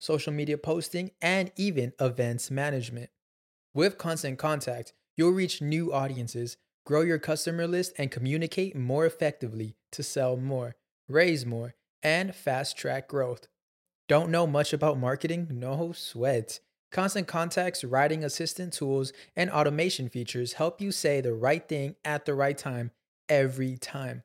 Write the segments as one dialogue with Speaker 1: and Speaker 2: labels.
Speaker 1: social media posting, and even events management. With Constant Contact, you'll reach new audiences, grow your customer list, and communicate more effectively to sell more, raise more, and fast track growth. Don't know much about marketing? No sweat. Constant Contact's writing assistant tools and automation features help you say the right thing at the right time every time.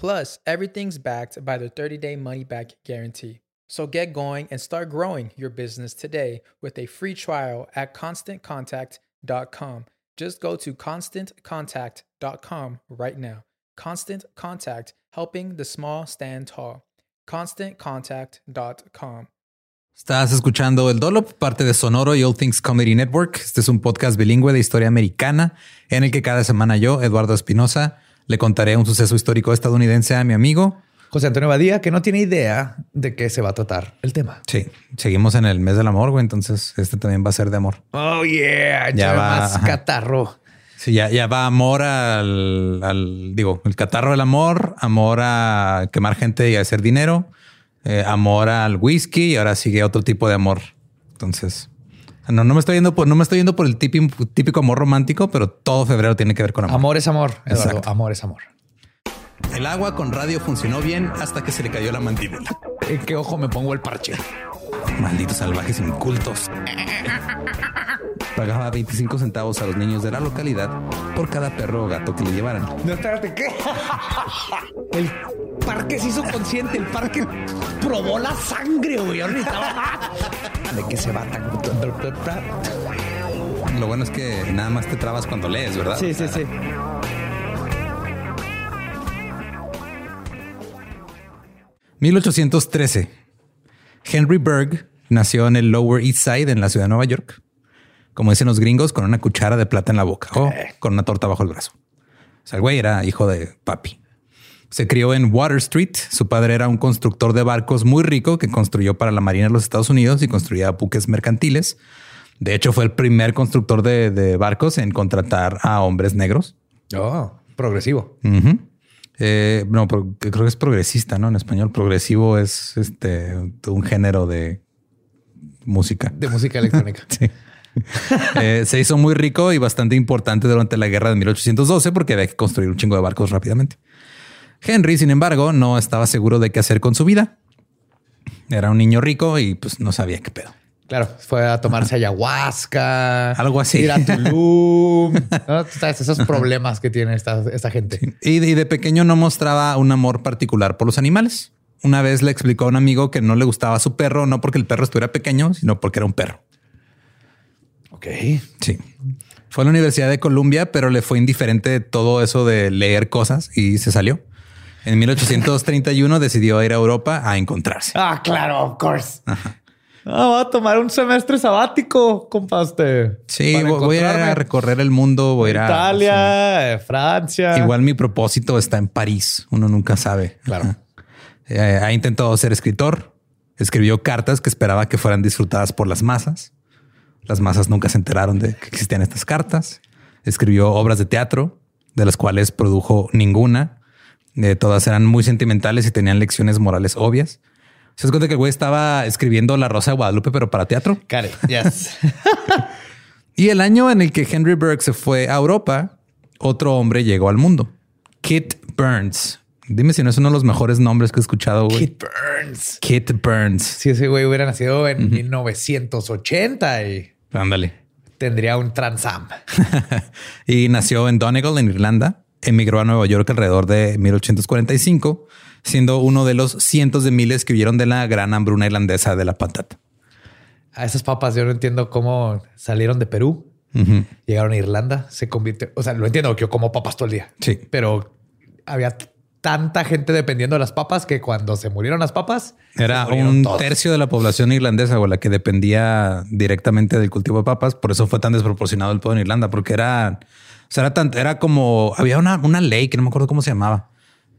Speaker 1: Plus, everything's backed by the 30 day money back guarantee. So get going and start growing your business today with a free trial at constantcontact.com. Just go to constantcontact.com right now. Constant Contact, helping the small stand tall. ConstantContact.com.
Speaker 2: Estás escuchando El Dolop, parte de Sonoro y All Things Comedy Network. Este es un podcast bilingüe de historia americana en el que cada semana yo, Eduardo Espinosa, le contaré un suceso histórico estadounidense a mi amigo
Speaker 3: José Antonio Badía, que no tiene idea de qué se va a tratar el tema.
Speaker 2: Sí, seguimos en el mes del amor, güey. Entonces, este también va a ser de amor.
Speaker 3: Oh, yeah. Ya va más catarro.
Speaker 2: Sí, ya, ya va amor al, digo, el catarro del amor, amor a quemar gente y a hacer dinero, eh, amor al whisky y ahora sigue otro tipo de amor. Entonces, no, no me estoy yendo por, no me estoy yendo por el típico, típico amor romántico, pero todo febrero tiene que ver con amor.
Speaker 3: Amor es amor. Eduardo. Amor es amor.
Speaker 2: El agua con radio funcionó bien hasta que se le cayó la mandíbula.
Speaker 3: ¿En qué ojo me pongo el parche?
Speaker 2: Malditos salvajes incultos. Pagaba 25 centavos a los niños de la localidad por cada perro o gato que le llevaran.
Speaker 3: No, espérate, ¿qué? El parque se hizo consciente, el parque probó la sangre, güey. ¿De qué se va tan...
Speaker 2: Lo bueno es que nada más te trabas cuando lees, ¿verdad?
Speaker 3: Sí, sí, sí.
Speaker 2: 1813. Henry Berg nació en el Lower East Side, en la ciudad de Nueva York. Como dicen los gringos, con una cuchara de plata en la boca o con una torta bajo el brazo. O sea, el güey era hijo de papi. Se crió en Water Street. Su padre era un constructor de barcos muy rico que construyó para la Marina de los Estados Unidos y construía buques mercantiles. De hecho, fue el primer constructor de, barcos en contratar a hombres negros.
Speaker 3: Oh, progresivo.
Speaker 2: Eh, no, creo que es progresista, ¿no? En español, progresivo es este un género de música.
Speaker 3: De música electrónica.
Speaker 2: sí. Eh, se hizo muy rico y bastante importante durante la guerra de 1812 porque había que construir un chingo de barcos rápidamente. Henry, sin embargo, no estaba seguro de qué hacer con su vida. Era un niño rico y pues no sabía qué pedo.
Speaker 3: Claro, fue a tomarse ayahuasca,
Speaker 2: algo así.
Speaker 3: Ir a Tulum, esos problemas que tiene esta, gente.
Speaker 2: Y, de, pequeño no mostraba un amor particular por los animales. Una vez le explicó a un amigo que no le gustaba su perro, no porque el perro estuviera pequeño, sino porque era un perro.
Speaker 3: Ok.
Speaker 2: Sí. Fue a la Universidad de Columbia, pero le fue indiferente todo eso de leer cosas y se salió. En 1831 decidió ir a Europa a encontrarse.
Speaker 3: Ah, claro, of course. Ah, voy a tomar un semestre sabático, compa usted.
Speaker 2: Sí, voy, a ir a recorrer el mundo, voy a ir a
Speaker 3: Italia, eh, Francia.
Speaker 2: Igual mi propósito está en París. Uno nunca sabe.
Speaker 3: Claro.
Speaker 2: Eh, ha intentado ser escritor. Escribió cartas que esperaba que fueran disfrutadas por las masas. Las masas nunca se enteraron de que existían estas cartas. Escribió obras de teatro, de las cuales produjo ninguna. Eh, todas eran muy sentimentales y tenían lecciones morales obvias. Se das cuenta que el güey estaba escribiendo La Rosa de Guadalupe, pero para teatro.
Speaker 3: Yes.
Speaker 2: Y el año en el que Henry Burke se fue a Europa, otro hombre llegó al mundo. Kit Burns. Dime si no es uno de los mejores nombres que he escuchado, güey.
Speaker 3: Kit Burns.
Speaker 2: Kit Burns.
Speaker 3: Si ese güey hubiera nacido en 1980 y
Speaker 2: Ándale.
Speaker 3: tendría un Transam.
Speaker 2: y nació en Donegal, en Irlanda. Emigró a Nueva York alrededor de 1845, siendo uno de los cientos de miles que huyeron de la gran hambruna irlandesa de la patata.
Speaker 3: A esas papas yo no entiendo cómo salieron de Perú, llegaron a Irlanda, se convirtió. O sea, lo entiendo que yo como papas todo el día.
Speaker 2: Sí.
Speaker 3: Pero había tanta gente dependiendo de las papas que cuando se murieron las papas,
Speaker 2: Era un
Speaker 3: todos.
Speaker 2: tercio de la población irlandesa o la que dependía directamente del cultivo de papas. Por eso fue tan desproporcionado el pedo en Irlanda, porque era, o sea, era, tan- era como había una, una ley que no me acuerdo cómo se llamaba,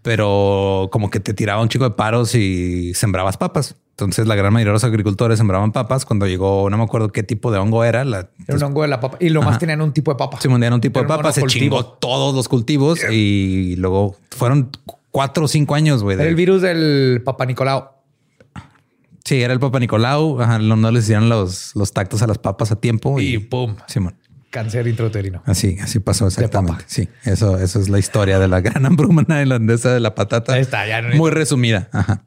Speaker 2: pero como que te tiraba un chico de paros y sembrabas papas. Entonces la gran mayoría de los agricultores sembraban papas. Cuando llegó, no me acuerdo qué tipo de hongo era. La,
Speaker 3: Era un hongo de la papa y lo más tenían un tipo de papa.
Speaker 2: se mundiaron un tipo de
Speaker 3: Era
Speaker 2: papas, se chingó todos los cultivos y luego fueron cuatro o cinco años, güey.
Speaker 3: Era el virus del Papa Nicolau.
Speaker 2: Sí, era el Papa Nicolau. Ajá, no, no les hicieron los, los tactos a las papas a tiempo y,
Speaker 3: Y pum,
Speaker 2: Simón.
Speaker 3: cáncer intrauterino.
Speaker 2: Así, así pasó exactamente.
Speaker 3: papa.
Speaker 2: Sí, eso, eso es la historia de la gran hambruna irlandesa de la patata.
Speaker 3: Ahí está, ya no-
Speaker 2: Muy resumida. Ajá.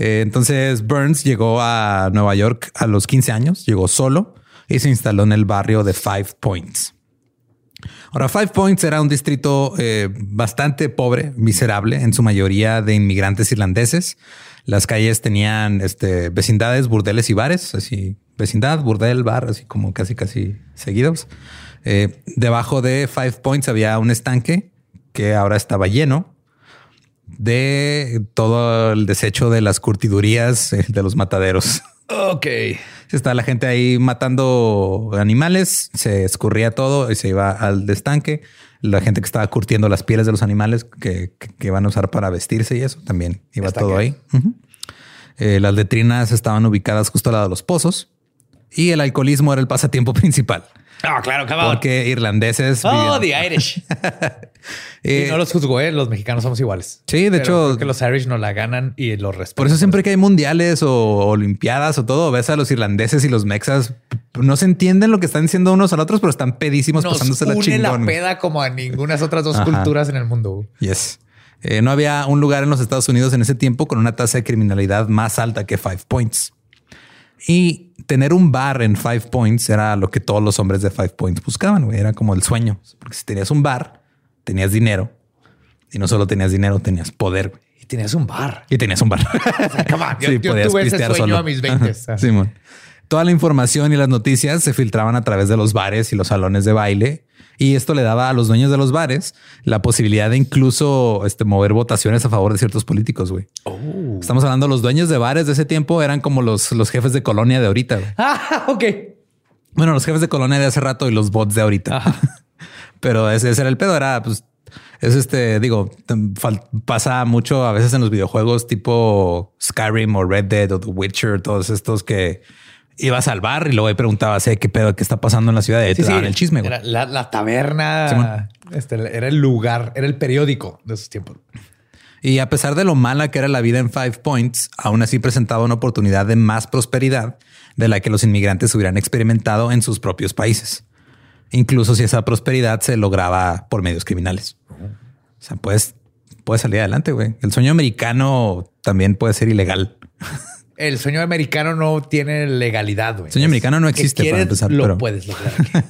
Speaker 2: Eh, entonces Burns llegó a Nueva York a los 15 años, llegó solo y se instaló en el barrio de Five Points. Ahora, Five Points era un distrito eh, bastante pobre, miserable, en su mayoría de inmigrantes irlandeses. Las calles tenían este, vecindades, burdeles y bares, así vecindad, burdel, bar, así como casi, casi seguidos. Eh, debajo de Five Points había un estanque que ahora estaba lleno de todo el desecho de las curtidurías eh, de los mataderos.
Speaker 3: Ok.
Speaker 2: Está la gente ahí matando animales, se escurría todo y se iba al estanque. La gente que estaba curtiendo las pieles de los animales que, que, que van a usar para vestirse y eso también iba
Speaker 3: Estanque.
Speaker 2: todo ahí. Eh, las letrinas estaban ubicadas justo al lado de los pozos y el alcoholismo era el pasatiempo principal.
Speaker 3: Ah, claro, cabrón.
Speaker 2: Porque irlandeses.
Speaker 3: Oh,
Speaker 2: vivían-
Speaker 3: the Irish.
Speaker 2: Eh,
Speaker 3: y no los juzgo, ¿eh? Los mexicanos somos iguales.
Speaker 2: Sí, de
Speaker 3: Pero
Speaker 2: hecho-
Speaker 3: creo que los Irish no la ganan y los respetan.
Speaker 2: Por eso siempre que hay mundiales o olimpiadas o todo, ves a los irlandeses y los mexas, no se entienden lo que están diciendo unos a los otros, pero están pedísimos
Speaker 3: nos
Speaker 2: pasándose la chingón.
Speaker 3: la peda como a ninguna otras dos
Speaker 2: Ajá.
Speaker 3: culturas en el mundo.
Speaker 2: Yes. Eh, no había un lugar en los Estados Unidos en ese tiempo con una tasa de criminalidad más alta que Five Points. Y tener un bar en Five Points era lo que todos los hombres de Five Points buscaban. güey. Era como el sueño. Porque si tenías un bar, tenías dinero. Y no solo tenías dinero, tenías poder. güey.
Speaker 3: Y tenías un bar.
Speaker 2: Y tenías un bar.
Speaker 3: come on, yo- yo
Speaker 2: podías
Speaker 3: tuve ese sueño a mis 20.
Speaker 2: Ajá, Simón. Toda la información y las noticias se filtraban a través de los bares y los salones de baile. Y esto le daba a los dueños de los bares la posibilidad de incluso este, mover votaciones a favor de ciertos políticos. Güey.
Speaker 3: Oh.
Speaker 2: Estamos hablando los dueños de bares de ese tiempo eran como los, los jefes de colonia de ahorita. güey.
Speaker 3: Ah, ok.
Speaker 2: Bueno, los jefes de colonia de hace rato y los bots de ahorita. Pero ese, ese era el pedo. Era pues, es este, digo, fal- pasa mucho a veces en los videojuegos tipo Skyrim o Red Dead o The Witcher, todos estos que ibas al bar y luego ahí preguntabas, "Eh, ¿qué pedo? ¿Qué está pasando en la ciudad? Y ahí te el chisme. güey.
Speaker 3: Era la, la taberna. Este, era el lugar, era el periódico de esos tiempos.
Speaker 2: Y a pesar de lo mala que era la vida en Five Points, aún así presentaba una oportunidad de más prosperidad de la que los inmigrantes hubieran experimentado en sus propios países. Incluso si esa prosperidad se lograba por medios criminales. O sea, puedes, puedes salir adelante, güey. El sueño americano también puede ser ilegal.
Speaker 3: El sueño americano no tiene legalidad. güey.
Speaker 2: El sueño
Speaker 3: Es
Speaker 2: americano no existe, para empezar,
Speaker 3: Lo
Speaker 2: pero-
Speaker 3: puedes lograr.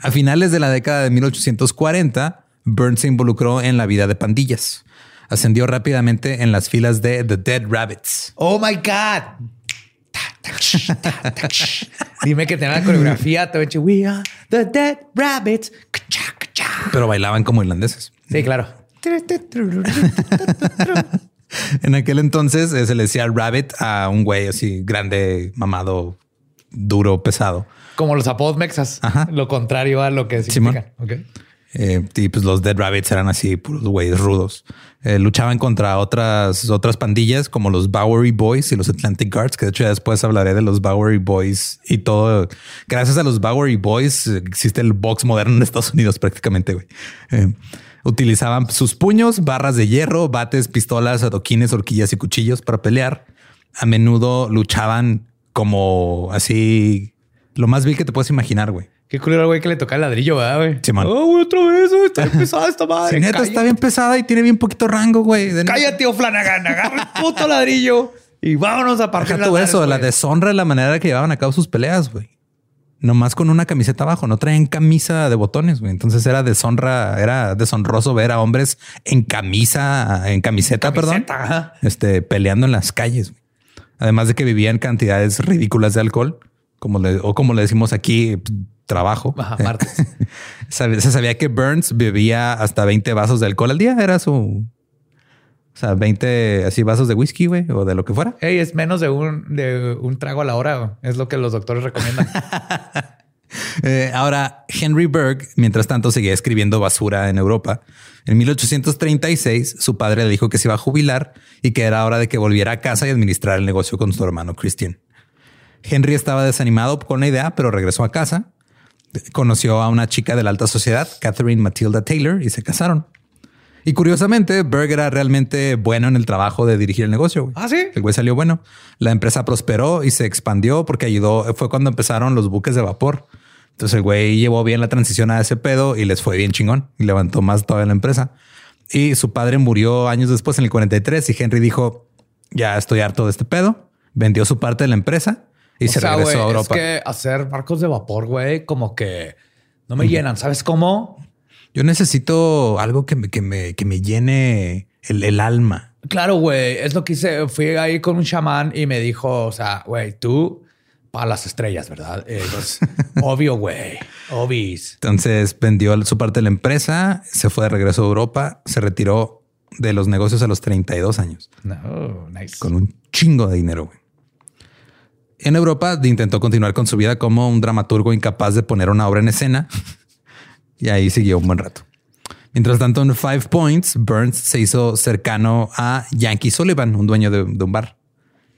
Speaker 2: A finales de la década de 1840, Burns se involucró en la vida de pandillas. Ascendió rápidamente en las filas de The Dead Rabbits.
Speaker 3: oh my God. Dime que tenía la coreografía. A decir, We are the dead rabbits.
Speaker 2: pero bailaban como irlandeses.
Speaker 3: Sí, claro.
Speaker 2: En aquel entonces eh, se le decía rabbit a un güey así grande, mamado, duro, pesado.
Speaker 3: Como los apodos mexas.
Speaker 2: Ajá.
Speaker 3: Lo contrario a lo que significan. Ok.
Speaker 2: Eh, y pues los Dead Rabbits eran así, puros güeyes rudos. Eh, luchaban contra otras, otras pandillas como los Bowery Boys y los Atlantic Guards, que de hecho ya después hablaré de los Bowery Boys y todo. Gracias a los Bowery Boys existe el box moderno en Estados Unidos prácticamente. güey. Eh, utilizaban sus puños, barras de hierro, bates, pistolas, adoquines, horquillas y cuchillos para pelear. A menudo luchaban como así lo más vil que te puedes imaginar, güey.
Speaker 3: Qué culero, güey, que le toca el ladrillo, ¿verdad, güey?
Speaker 2: Simón.
Speaker 3: Oh, güey, otra vez, güey. Está bien pesada esta madre.
Speaker 2: Sí, neta,
Speaker 3: Cállate.
Speaker 2: está bien pesada y tiene bien poquito rango, güey. De.
Speaker 3: Cállate, o Flanagan. Agarra el puto ladrillo y vámonos a partir
Speaker 2: tú eso, la deshonra de la manera que llevaban a cabo sus peleas, güey. Nomás con una camiseta abajo, no traían camisa de botones, güey. Entonces era deshonra, era deshonroso ver a hombres en camisa, en camiseta, perdón, este, peleando en las calles. güey. Además de que vivían cantidades ridículas de alcohol, como le, o como le decimos aquí, trabajo.
Speaker 3: Ajá, martes.
Speaker 2: Se sabía que Burns bebía hasta 20 vasos de alcohol al día. Era su, o sea, 20 así vasos de whisky, güey, o de lo que fuera.
Speaker 3: Ey, es menos de un, de un trago a la hora. Es lo que los doctores recomiendan.
Speaker 2: Eh, ahora, Henry Berg, mientras tanto, seguía escribiendo basura en Europa. En 1836, su padre le dijo que se iba a jubilar y que era hora de que volviera a casa y administrar el negocio con su hermano Christian. Henry estaba desanimado con la idea, pero regresó a casa. Conoció a una chica de la alta sociedad, Catherine Matilda Taylor, y se casaron. Y curiosamente, Berg era realmente bueno en el trabajo de dirigir el negocio. güey.
Speaker 3: ¿Ah, sí?
Speaker 2: El güey salió bueno. La empresa prosperó y se expandió porque ayudó. Fue cuando empezaron los buques de vapor. Entonces el güey llevó bien la transición a ese pedo y les fue bien chingón y levantó más toda la empresa. Y su padre murió años después en el 43 y Henry dijo, ya estoy harto de este pedo. Vendió su parte de la empresa y
Speaker 3: O
Speaker 2: se
Speaker 3: sea,
Speaker 2: regresó a Europa.
Speaker 3: Es que hacer barcos de vapor, güey, como que no me llenan. ¿Sabes cómo?
Speaker 2: Yo necesito algo que me, que me, que me llene el, el alma.
Speaker 3: Claro, güey. Es lo que hice. Fui ahí con un chamán y me dijo, o sea, güey, tú para las estrellas, ¿verdad? Eh, pues, obvio, güey. Obis.
Speaker 2: Entonces vendió su parte de la empresa, se fue de regreso a Europa, se retiró de los negocios a los 32 años
Speaker 3: No, nice.
Speaker 2: con un chingo de dinero. güey. En Europa intentó continuar con su vida como un dramaturgo incapaz de poner una obra en escena y ahí siguió un buen rato. Mientras tanto, en Five Points, Burns se hizo cercano a Yankee Sullivan, un dueño de, de un bar.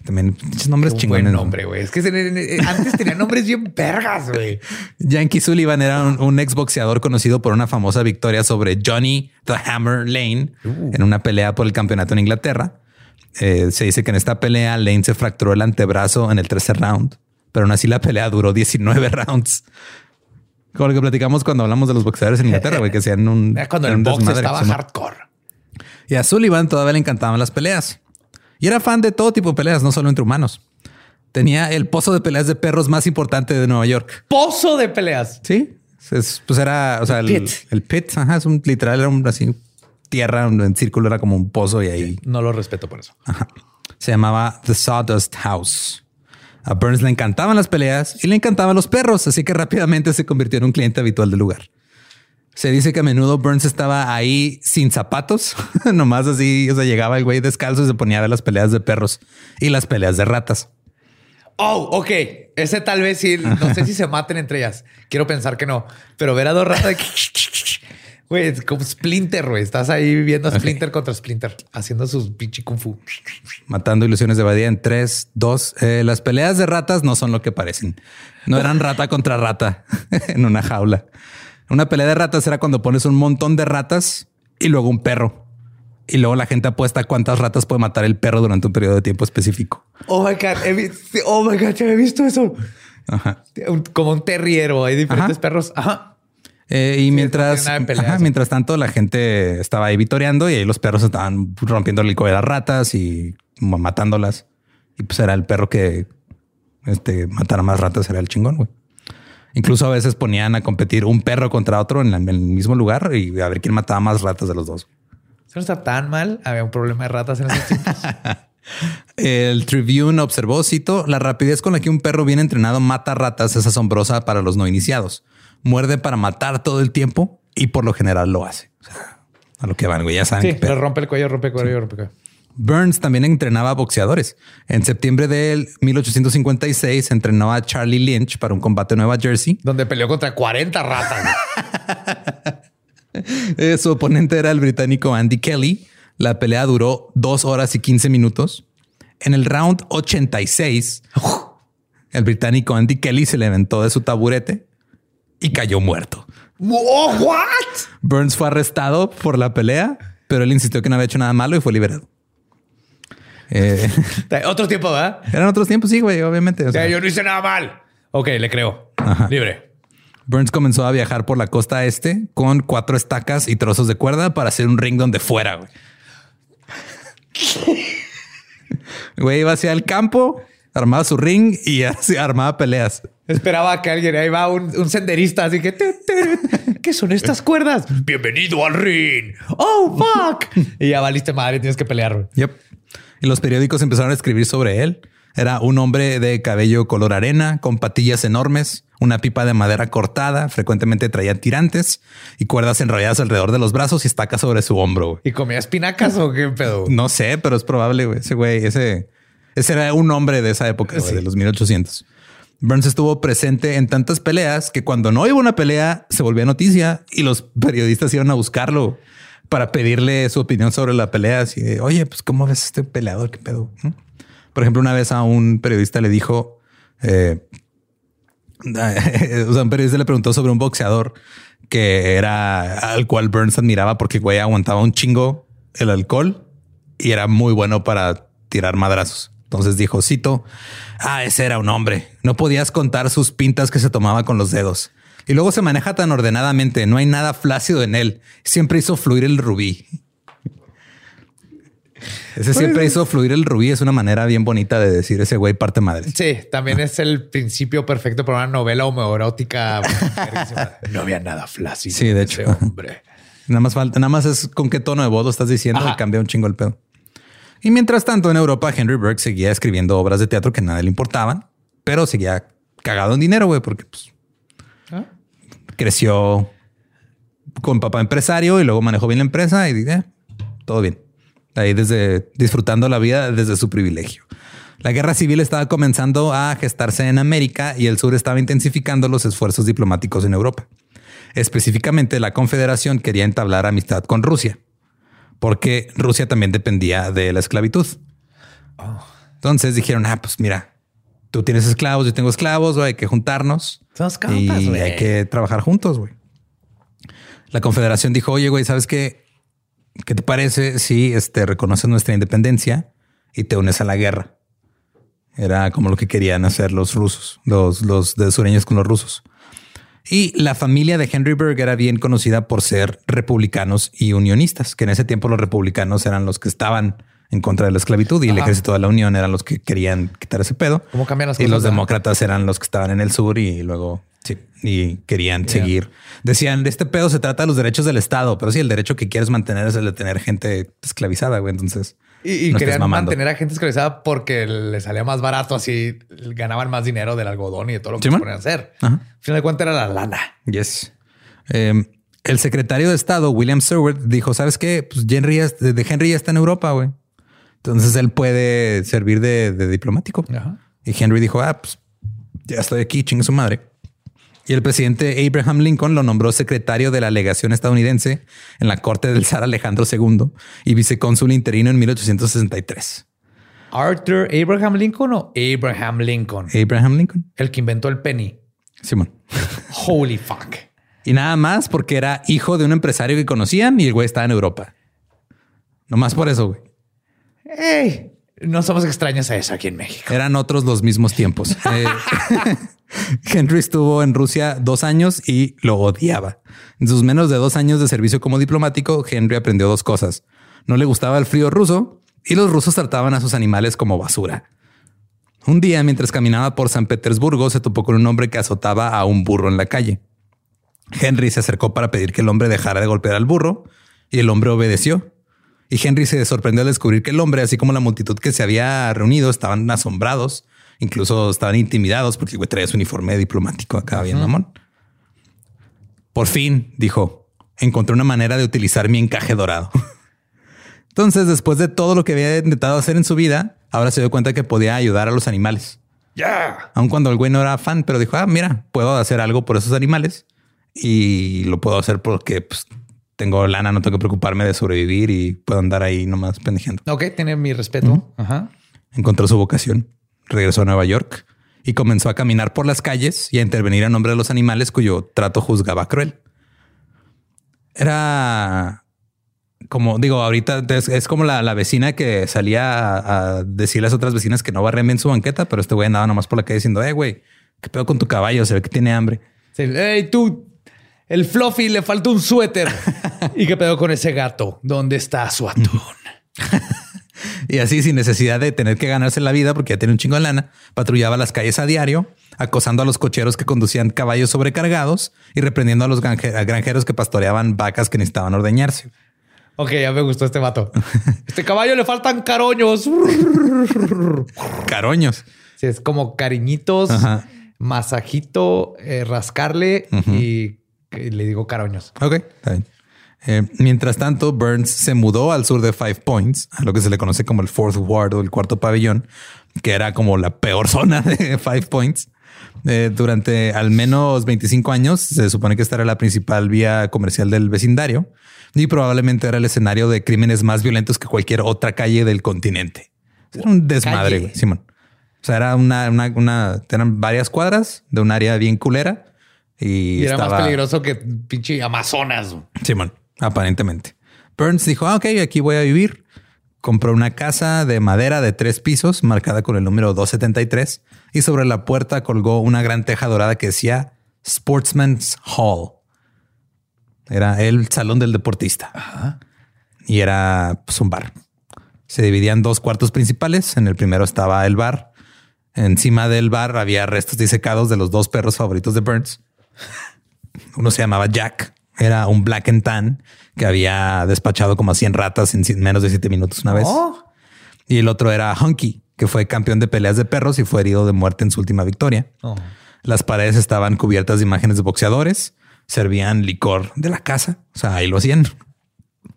Speaker 2: También nombres chingones.
Speaker 3: buen
Speaker 2: ¿no?
Speaker 3: nombre, güey. Es que se- antes tenía nombres bien vergas, güey.
Speaker 2: Yankee Sullivan era un, un exboxeador conocido por una famosa victoria sobre Johnny the Hammer Lane en una pelea por el campeonato en Inglaterra. Eh, se dice que en esta pelea Lane se fracturó el antebrazo en el tercer round, pero aún así la pelea duró 19 rounds. Como lo que platicamos cuando hablamos de los boxeadores en Inglaterra, güey, que sean un.
Speaker 3: Cuando el
Speaker 2: un
Speaker 3: box
Speaker 2: desmadre,
Speaker 3: estaba hardcore.
Speaker 2: Y a Sullivan todavía le encantaban las peleas. Y era fan de todo tipo de peleas, no solo entre humanos. Tenía el pozo de peleas de perros más importante de Nueva York.
Speaker 3: Pozo de peleas.
Speaker 2: Sí, es- pues era, o sea, el,
Speaker 3: Pit.
Speaker 2: el pit, ajá, es un literal, era un así tierra en círculo, era como un pozo y ahí
Speaker 3: No lo respeto por eso.
Speaker 2: se llamaba The Sawdust House. A Burns le encantaban las peleas y le encantaban los perros, así que rápidamente se convirtió en un cliente habitual del lugar. Se dice que a menudo Burns estaba ahí sin zapatos, nomás así, o sea, llegaba el güey descalzo y se ponía a ver las peleas de perros y las peleas de ratas.
Speaker 3: Oh, ok. Ese tal vez sí. No sé si se maten entre ellas. Quiero pensar que no. Pero ver a dos ratas de... Güey, es como Splinter, güey. Estás ahí viendo a Splinter contra Splinter, haciendo sus pinche kung fu.
Speaker 2: Matando ilusiones de Badía en 3, 2. las peleas de ratas no son lo que parecen. No eran rata contra rata en una jaula. Una pelea de ratas era cuando pones un montón de ratas y luego un perro. Y luego la gente apuesta cuántas ratas puede matar el perro durante un periodo de tiempo específico.
Speaker 3: Oh my God. He visto, oh my God. He visto eso.
Speaker 2: Ajá.
Speaker 3: Como un terriero. Hay diferentes
Speaker 2: Ajá.
Speaker 3: perros. Ajá.
Speaker 2: Eh, y mientras,
Speaker 3: peleas.
Speaker 2: ajá, mientras tanto, la gente estaba ahí vitoreando y ahí los perros estaban rompiendo el lico de las ratas y ma- matándolas. Y pues era el perro que este, matara más ratas, era el chingón, güey. Incluso a veces ponían a competir un perro contra otro en, la- en el mismo lugar y a ver quién mataba más ratas de los dos.
Speaker 3: Eso no está tan mal. Había un problema de ratas en esos tiempos.
Speaker 2: El Tribune observó, cito, la rapidez con la que un perro bien entrenado mata ratas es asombrosa para los no iniciados. Muerde para matar todo el tiempo y por lo general lo hace. O sea, a lo que van, güey. Ya saben.
Speaker 3: Sí, pero rompe el cuello, rompe el cuello, rompe el cuello.
Speaker 2: Burns también entrenaba boxeadores. En septiembre de 1856 entrenó a Charlie Lynch para un combate en Nueva Jersey.
Speaker 3: Donde peleó contra 40 ratas.
Speaker 2: Eh, su oponente era el británico Andy Kelly. La pelea duró dos horas y 15 minutos. En el round 86, el británico Andy Kelly se levantó de su taburete y cayó muerto.
Speaker 3: oh, what?
Speaker 2: Burns fue arrestado por la pelea, pero él insistió que no había hecho nada malo y fue liberado. Eh,
Speaker 3: Otro tiempo, ¿verdad?
Speaker 2: eran otros tiempos, sí, güey, obviamente. o
Speaker 3: sea, yo no hice nada mal. Ok, le creo.
Speaker 2: Ajá.
Speaker 3: Libre.
Speaker 2: Burns comenzó a viajar por la costa este con cuatro estacas y trozos de cuerda para hacer un ring donde fuera, güey. Güey, iba hacia el campo, armaba su ring y armaba peleas.
Speaker 3: Esperaba que alguien ahí va un, un senderista, así que ¿qué son estas cuerdas? Bienvenido al ring. Oh fuck. y ya valiste madre, tienes que pelear.
Speaker 2: Yep. Y los periódicos empezaron a escribir sobre él. Era un hombre de cabello color arena, con patillas enormes, una pipa de madera cortada, frecuentemente traía tirantes y cuerdas enrolladas alrededor de los brazos y estacas sobre su hombro. güey.
Speaker 3: ¿Y comía espinacas o qué pedo?
Speaker 2: No sé, pero es probable, güey. Ese güey, ese, ese era un hombre de esa época, güey,
Speaker 3: Sí.
Speaker 2: de los 1800. Burns estuvo presente en tantas peleas que cuando no iba una pelea se volvía noticia y los periodistas iban a buscarlo para pedirle su opinión sobre la pelea. Así de, oye, pues cómo ves este peleador, qué pedo. Por ejemplo, una vez a un periodista le dijo, eh, o sea, un periodista le preguntó sobre un boxeador que era al cual Burns admiraba porque güey aguantaba un chingo el alcohol y era muy bueno para tirar madrazos. Entonces dijo, cito, ah, ese era un hombre. No podías contar sus pintas que se tomaba con los dedos. Y luego se maneja tan ordenadamente, no hay nada flácido en él. Siempre hizo fluir el rubí. Ese siempre hizo fluir el rubí. Es una manera bien bonita de decir ese güey parte madre.
Speaker 3: Sí, también es el principio perfecto para una novela homoerótica. no había nada flácido.
Speaker 2: Sí, de hecho.
Speaker 3: ese hombre.
Speaker 2: Nada más falta, nada más es con qué tono de voz lo estás diciendo
Speaker 3: Ajá.
Speaker 2: y cambia un chingo el pedo. Y mientras tanto, en Europa, Henry Burke seguía escribiendo obras de teatro que a nadie le importaban, pero seguía cagado en dinero, güey, porque pues,
Speaker 3: Ah.
Speaker 2: creció con papá empresario y luego manejó bien la empresa y eh, todo bien. Ahí desde disfrutando la vida desde su privilegio. La guerra civil estaba comenzando a gestarse en América y el sur estaba intensificando los esfuerzos diplomáticos en Europa. Específicamente, la Confederación quería entablar amistad con Rusia, porque Rusia también dependía de la esclavitud. Entonces dijeron, ah, pues mira, tú tienes esclavos, yo tengo esclavos, hay que juntarnos
Speaker 3: Somos
Speaker 2: y hay que trabajar juntos, güey. La Confederación dijo, oye, güey, ¿sabes qué? ¿Qué te parece si este, reconoces nuestra independencia y te unes a la guerra? Era como lo que querían hacer los rusos, los, los de sureños con los rusos. Y la familia de Henry Berg era bien conocida por ser republicanos y unionistas, que en ese tiempo los republicanos eran los que estaban en contra de la esclavitud y el ejército de la Unión eran los que querían quitar ese pedo.
Speaker 3: ¿Cómo cambian las
Speaker 2: Y los demócratas eran los que estaban en el sur y luego sí, y querían seguir. Decían, de este pedo se trata de los derechos del Estado, pero sí, el derecho que quieres mantener es el de tener gente esclavizada, güey. Entonces,
Speaker 3: Y, y
Speaker 2: no estés
Speaker 3: querían mantener a gente esclavizada porque les salía más barato, así ganaban más dinero del algodón y de todo lo que
Speaker 2: Sí,
Speaker 3: se ponían a hacer.
Speaker 2: Ajá.
Speaker 3: Al final de cuentas era la lana.
Speaker 2: Yes. Eh, el secretario de Estado, William Seward, dijo, ¿sabes qué? Pues Henry, de Henry ya está en Europa, güey. Entonces él puede servir de, de diplomático.
Speaker 3: Ajá.
Speaker 2: Y Henry dijo, ah, pues ya estoy aquí, chingue su madre. Y el presidente Abraham Lincoln lo nombró secretario de la legación estadounidense en la corte del zar Alejandro II y vicecónsul interino en 1863.
Speaker 3: Arthur Abraham Lincoln o Abraham Lincoln,
Speaker 2: Abraham Lincoln.
Speaker 3: el que inventó el penny.
Speaker 2: Simón.
Speaker 3: Holy fuck.
Speaker 2: Y nada más porque era hijo de un empresario que conocían y el güey estaba en Europa. No más por eso, güey.
Speaker 3: Hey, no somos extraños a eso aquí en México.
Speaker 2: Eran otros los mismos tiempos. Eh, Henry estuvo en Rusia dos años y lo odiaba. En sus menos de dos años de servicio como diplomático, Henry aprendió dos cosas. No le gustaba el frío ruso y los rusos trataban a sus animales como basura. Un día, mientras caminaba por San Petersburgo, se topó con un hombre que azotaba a un burro en la calle. Henry se acercó para pedir que el hombre dejara de golpear al burro y el hombre obedeció. Y Henry se sorprendió al descubrir que el hombre, así como la multitud que se había reunido, estaban asombrados, incluso estaban intimidados porque güey traía su uniforme diplomático acá bien mamón. Por fin dijo, encontré una manera de utilizar mi encaje dorado. Entonces, después de todo lo que había intentado hacer en su vida, ahora se dio cuenta que podía ayudar a los animales.
Speaker 3: Ya.
Speaker 2: Aun cuando el güey no era fan, pero dijo, ah, mira, puedo hacer algo por esos animales y lo puedo hacer porque pues, tengo lana, no tengo que preocuparme de sobrevivir y puedo andar ahí nomás pendejeando.
Speaker 3: Ok, tiene mi respeto. Ajá.
Speaker 2: Encontró su vocación, regresó a Nueva York y comenzó a caminar por las calles y a intervenir a nombre de los animales cuyo trato juzgaba cruel. Era como digo, ahorita es, es como la, la vecina que salía a, a decirle a las otras vecinas que no barren bien su banqueta, pero este güey andaba nomás por la calle diciendo, eh, güey, ¿qué pedo con tu caballo? Se ve que tiene hambre.
Speaker 3: Sí, Hey, tú, el Fluffy le falta un suéter. ¿Y qué pedo con ese gato? ¿Dónde está su atún?
Speaker 2: Y así, sin necesidad de tener que ganarse la vida, porque ya tiene un chingo de lana, patrullaba las calles a diario, acosando a los cocheros que conducían caballos sobrecargados y reprendiendo a los granjeros que pastoreaban vacas que necesitaban ordeñarse.
Speaker 3: Ok, ya me gustó este vato. Este caballo le faltan caroños.
Speaker 2: Caroños.
Speaker 3: Sí, es como cariñitos,
Speaker 2: Ajá.
Speaker 3: masajito, eh, rascarle y le digo caroños.
Speaker 2: Ok, está bien. Eh, mientras tanto, Burns se mudó al sur de Five Points, a lo que se le conoce como el Fourth Ward o el cuarto pabellón, que era como la peor zona de Five Points. Eh, durante al menos 25 años, se supone que esta era la principal vía comercial del vecindario y probablemente era el escenario de crímenes más violentos que cualquier otra calle del continente. Era un desmadre, Simón. O sea, era una, una, una- eran varias cuadras de un área bien culera y,
Speaker 3: Y era
Speaker 2: estaba-
Speaker 3: más peligroso que pinche Amazonas.
Speaker 2: Simón, aparentemente. Burns dijo, ah, ok, aquí voy a vivir. Compró una casa de madera de tres pisos marcada con el número 273 y sobre la puerta colgó una gran teja dorada que decía Sportsman's Hall. Era el salón del deportista. Y era pues, un bar. Se dividían dos cuartos principales. En el primero estaba el bar. Encima del bar había restos disecados de los dos perros favoritos de Burns. Uno se llamaba Jack. Era un black and tan que había despachado como a 100 ratas en menos de siete minutos una vez.
Speaker 3: Oh.
Speaker 2: Y el otro era Hunky, que fue campeón de peleas de perros y fue herido de muerte en su última victoria.
Speaker 3: Oh.
Speaker 2: Las paredes estaban cubiertas de imágenes de boxeadores. Servían licor de la casa. O sea, ahí lo hacían.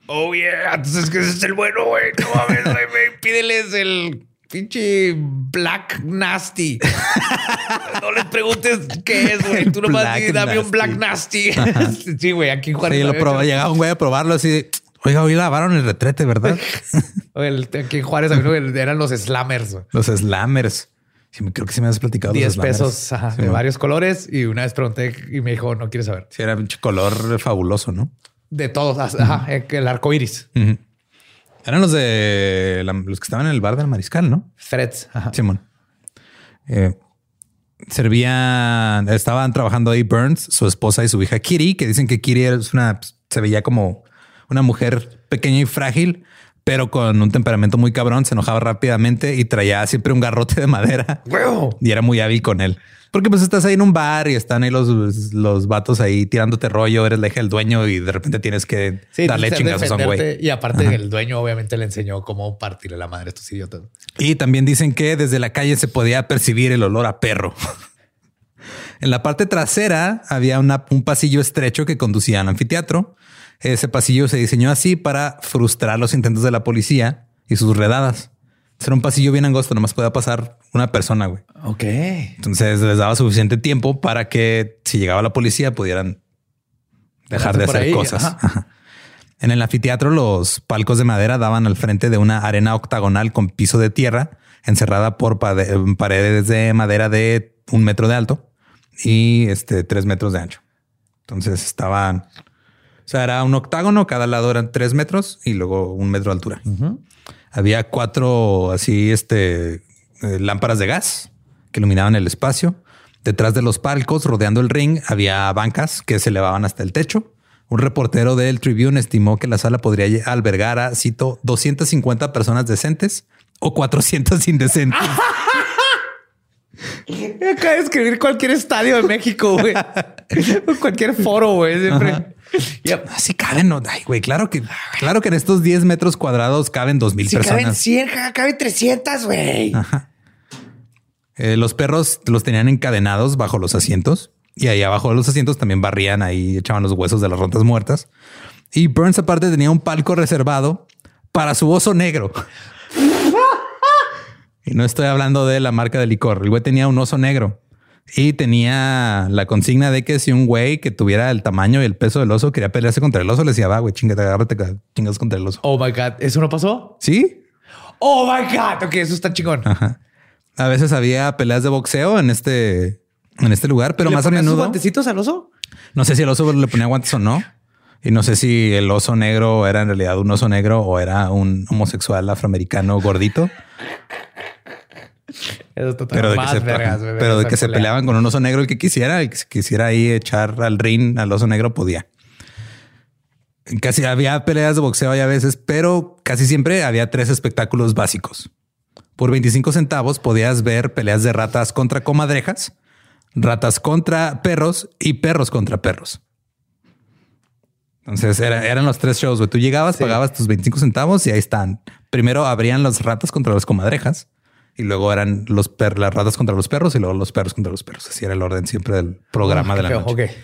Speaker 3: Oh, yeah. Entonces, que ese es el bueno, güey. No mames, güey. Pídeles el pinche Black Nasty. no les preguntes qué es, güey. Tú nomás
Speaker 2: Black
Speaker 3: dame un. Black Nasty. sí, güey. Aquí en Juárez.
Speaker 2: Sí, lo probó. Llegaba un güey a probarlo así. de, Oiga, hoy lavaron el retrete, ¿verdad?
Speaker 3: El- Aquí en Juárez uno que eran los slammers.
Speaker 2: los slammers. Sí, creo que sí me has platicado. los
Speaker 3: 10
Speaker 2: slammers.
Speaker 3: pesos ajá,
Speaker 2: Sí,
Speaker 3: de varios colores. Y una vez pregunté y me dijo, no quieres saber.
Speaker 2: Sí, era un color fabuloso, ¿no?
Speaker 3: De todos. Ajá, el arco iris.
Speaker 2: Ujú. Eran los de la- los que estaban en el bar del mariscal, ¿no?
Speaker 3: Freds. Ajá.
Speaker 2: Simón. Eh, servían, estaban trabajando ahí Burns, su esposa y su hija Kitty, que dicen que Kitty es una, se veía como una mujer pequeña y frágil, pero con un temperamento muy cabrón, se enojaba rápidamente y traía siempre un garrote de madera
Speaker 3: Huevo.
Speaker 2: y era muy hábil con él. Porque pues estás ahí en un bar y están ahí los, los vatos ahí tirándote rollo, eres la hija del dueño y de repente tienes que darle chingazos a un güey.
Speaker 3: Y aparte, el dueño obviamente le enseñó cómo partirle la madre a estos idiotas.
Speaker 2: Y también dicen que desde la calle se podía percibir el olor a perro. en la parte trasera había una- un pasillo estrecho que conducía al anfiteatro. Ese pasillo se diseñó así para frustrar los intentos de la policía y sus redadas. Era un pasillo bien angosto, nomás podía pasar una persona, güey.
Speaker 3: Ok.
Speaker 2: Entonces les daba suficiente tiempo para que si llegaba la policía pudieran dejar de hacer
Speaker 3: ahí,
Speaker 2: cosas.
Speaker 3: ajá.
Speaker 2: Ajá. En el anfiteatro, los palcos de madera daban al frente de una arena octagonal con piso de tierra encerrada por paredes de madera de un metro de alto y este tres metros de ancho. Entonces estaban, o sea, era un octágono, cada lado eran tres metros y luego un metro de altura. Había cuatro así, este, eh, lámparas de gas que iluminaban el espacio. Detrás de los palcos, rodeando el ring, había bancas que se elevaban hasta el techo. Un reportero del Tribune estimó que la sala podría albergar a, cito, 250 personas decentes o 400 indecentes.
Speaker 3: Acaba de escribir cualquier estadio de México, güey. cualquier foro, güey. Siempre. Yep.
Speaker 2: Así caben, no, ay, güey, claro que, claro que en estos 10 metros cuadrados caben 2000
Speaker 3: Si caben
Speaker 2: personas.
Speaker 3: 100, ja, caben 300, güey.
Speaker 2: Eh, los perros los tenían encadenados bajo los asientos Y ahí abajo de los asientos también barrían ahí, echaban los huesos de las ratas muertas. Y Burns aparte tenía un palco reservado para su oso negro. y no estoy hablando de la marca de licor. El güey tenía un oso negro y tenía la consigna de que si un güey que tuviera el tamaño y el peso del oso quería pelearse contra el oso, le decía, va, güey, chingate, agárrate, chingas contra el oso.
Speaker 3: Oh my God. ¿Eso no pasó?
Speaker 2: Sí.
Speaker 3: Oh my God. Ok, eso está chingón.
Speaker 2: Ajá. A veces había peleas de boxeo en este, en este lugar, pero más a
Speaker 3: sus
Speaker 2: menudo.
Speaker 3: guantecitos al oso?
Speaker 2: No sé si el oso le ponía guantes o no. Y no sé si el oso negro era en realidad un oso negro o era un homosexual afroamericano gordito,
Speaker 3: Eso está
Speaker 2: pero de que, se, pero de que peleaban con un oso negro el que quisiera, el que quisiera ahí echar al ring al oso negro podía. Casi había peleas de boxeo ahí a veces, pero casi siempre había tres espectáculos básicos. Por 25 centavos podías ver peleas de ratas contra comadrejas, ratas contra perros y perros contra perros. Entonces era- eran los tres shows. güey. Tú llegabas, pagabas tus 25 centavos y ahí están. Primero abrían las ratas contra las comadrejas y luego eran los per- las ratas contra los perros y luego los perros contra los perros. Así era el orden siempre del programa
Speaker 3: Oh,
Speaker 2: de la
Speaker 3: feo.
Speaker 2: noche.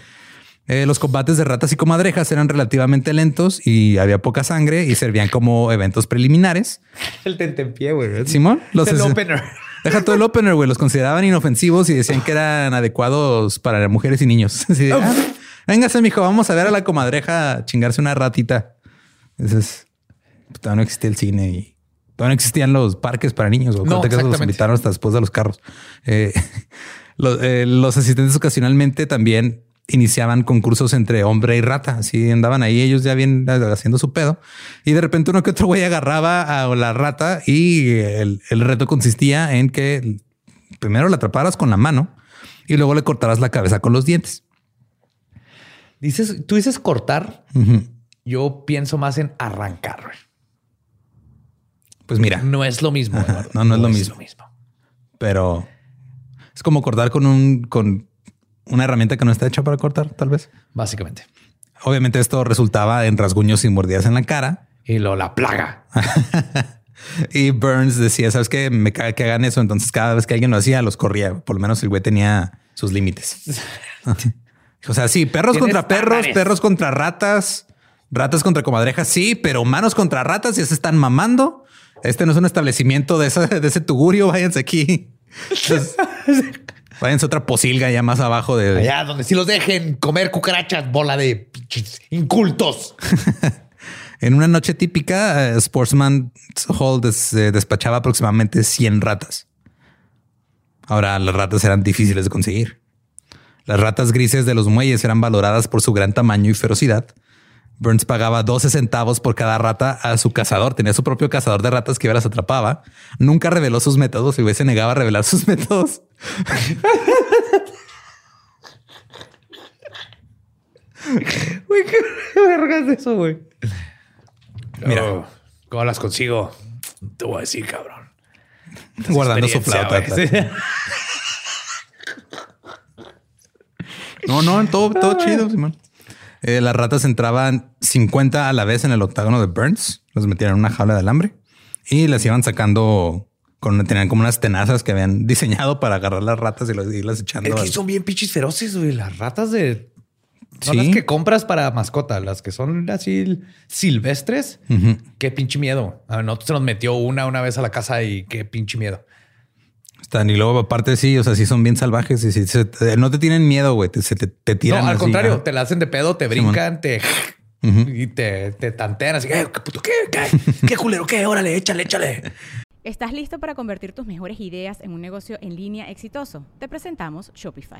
Speaker 2: Eh, los combates de ratas y comadrejas eran relativamente lentos y había poca sangre y servían como eventos preliminares.
Speaker 3: El tentempié, güey.
Speaker 2: Simón, los
Speaker 3: el opener.
Speaker 2: Deja todo el opener, güey. Los consideraban inofensivos y decían que eran adecuados para mujeres y niños. Así de, ah, véngase, mijo, vamos a ver a la comadreja chingarse una ratita. Ese es, todavía no existía el cine y todavía no existían los parques para niños. güey.
Speaker 3: No,
Speaker 2: que los invitaron hasta después de los carros. Eh, los, eh, los asistentes ocasionalmente también iniciaban concursos entre hombre y rata. Así andaban ahí ellos ya bien haciendo su pedo. Y de repente uno que otro güey agarraba a la rata y el, el reto consistía en que primero la atraparas con la mano y luego le cortaras la cabeza con los dientes.
Speaker 3: Dices, tú dices cortar. Yo pienso más en arrancar.
Speaker 2: Pues mira,
Speaker 3: No es lo mismo.
Speaker 2: Ajá,
Speaker 3: Eduardo.
Speaker 2: no, no es lo mismo. pero es como cortar con un con una herramienta que no está hecha para cortar, tal vez.
Speaker 3: Básicamente.
Speaker 2: Obviamente esto resultaba en rasguños y mordidas en la cara.
Speaker 3: Y lo la plaga.
Speaker 2: Y Burns decía, sabes que me caga que hagan eso. Entonces cada vez que alguien lo hacía, los corría. Por lo menos el güey tenía sus límites. o sea, sí, perros contra perros, perros contra ratas, ratas contra comadrejas, sí, pero humanos contra ratas y se están mamando. Este no es un establecimiento de, ese tugurio. Váyanse aquí. Entonces, váyanse a otra posilga ya más abajo de,
Speaker 3: Allá donde sí los dejen comer cucarachas, bola de incultos.
Speaker 2: En una noche típica, eh, Sportsman Hall des- eh, despachaba aproximadamente 100 ratas. Ahora, las ratas eran difíciles de conseguir. Las ratas grises de los muelles eran valoradas por su gran tamaño y ferocidad. Burns pagaba 12 centavos por cada rata a su cazador. Tenía su propio cazador de ratas que las atrapaba. Nunca reveló sus métodos y güey se negaba a revelar sus métodos.
Speaker 3: Güey, qué vergas de eso, güey.
Speaker 2: Mira.
Speaker 3: Oh, ¿Cómo las consigo? Te voy a decir, cabrón.
Speaker 2: guardando su flauta. No, no, todo, todo chido, Simón. Eh, las ratas entraban 50 a la vez en el octágono de Burns. Los metían en una jaula de alambre y las iban sacando con, tenían como unas tenazas que habían diseñado para agarrar las ratas y las irlas echando.
Speaker 3: Es que
Speaker 2: al-
Speaker 3: son bien pinches feroces, güey. Las ratas de. Son
Speaker 2: Sí.
Speaker 3: las que compras para mascota, las que son así silvestres. Qué pinche miedo. A nosotros se nos metió una una vez a la casa y qué pinche miedo.
Speaker 2: Están y luego aparte sí, o sea, sí son bien salvajes y sí, se- te- no te tienen miedo, güey. Te, se te, te tiran.
Speaker 3: no, al
Speaker 2: así,
Speaker 3: contrario,
Speaker 2: ajá.
Speaker 3: te la hacen de pedo, te
Speaker 2: Simón.
Speaker 3: brincan, te y te, te tantean así. "Eh, ¿Qué puto? ¿Qué? ¿Qué? ¿Qué culero? ¿Qué? Órale, échale, échale.
Speaker 4: ¿Estás listo para convertir tus mejores ideas en un negocio en línea exitoso? Te presentamos Shopify.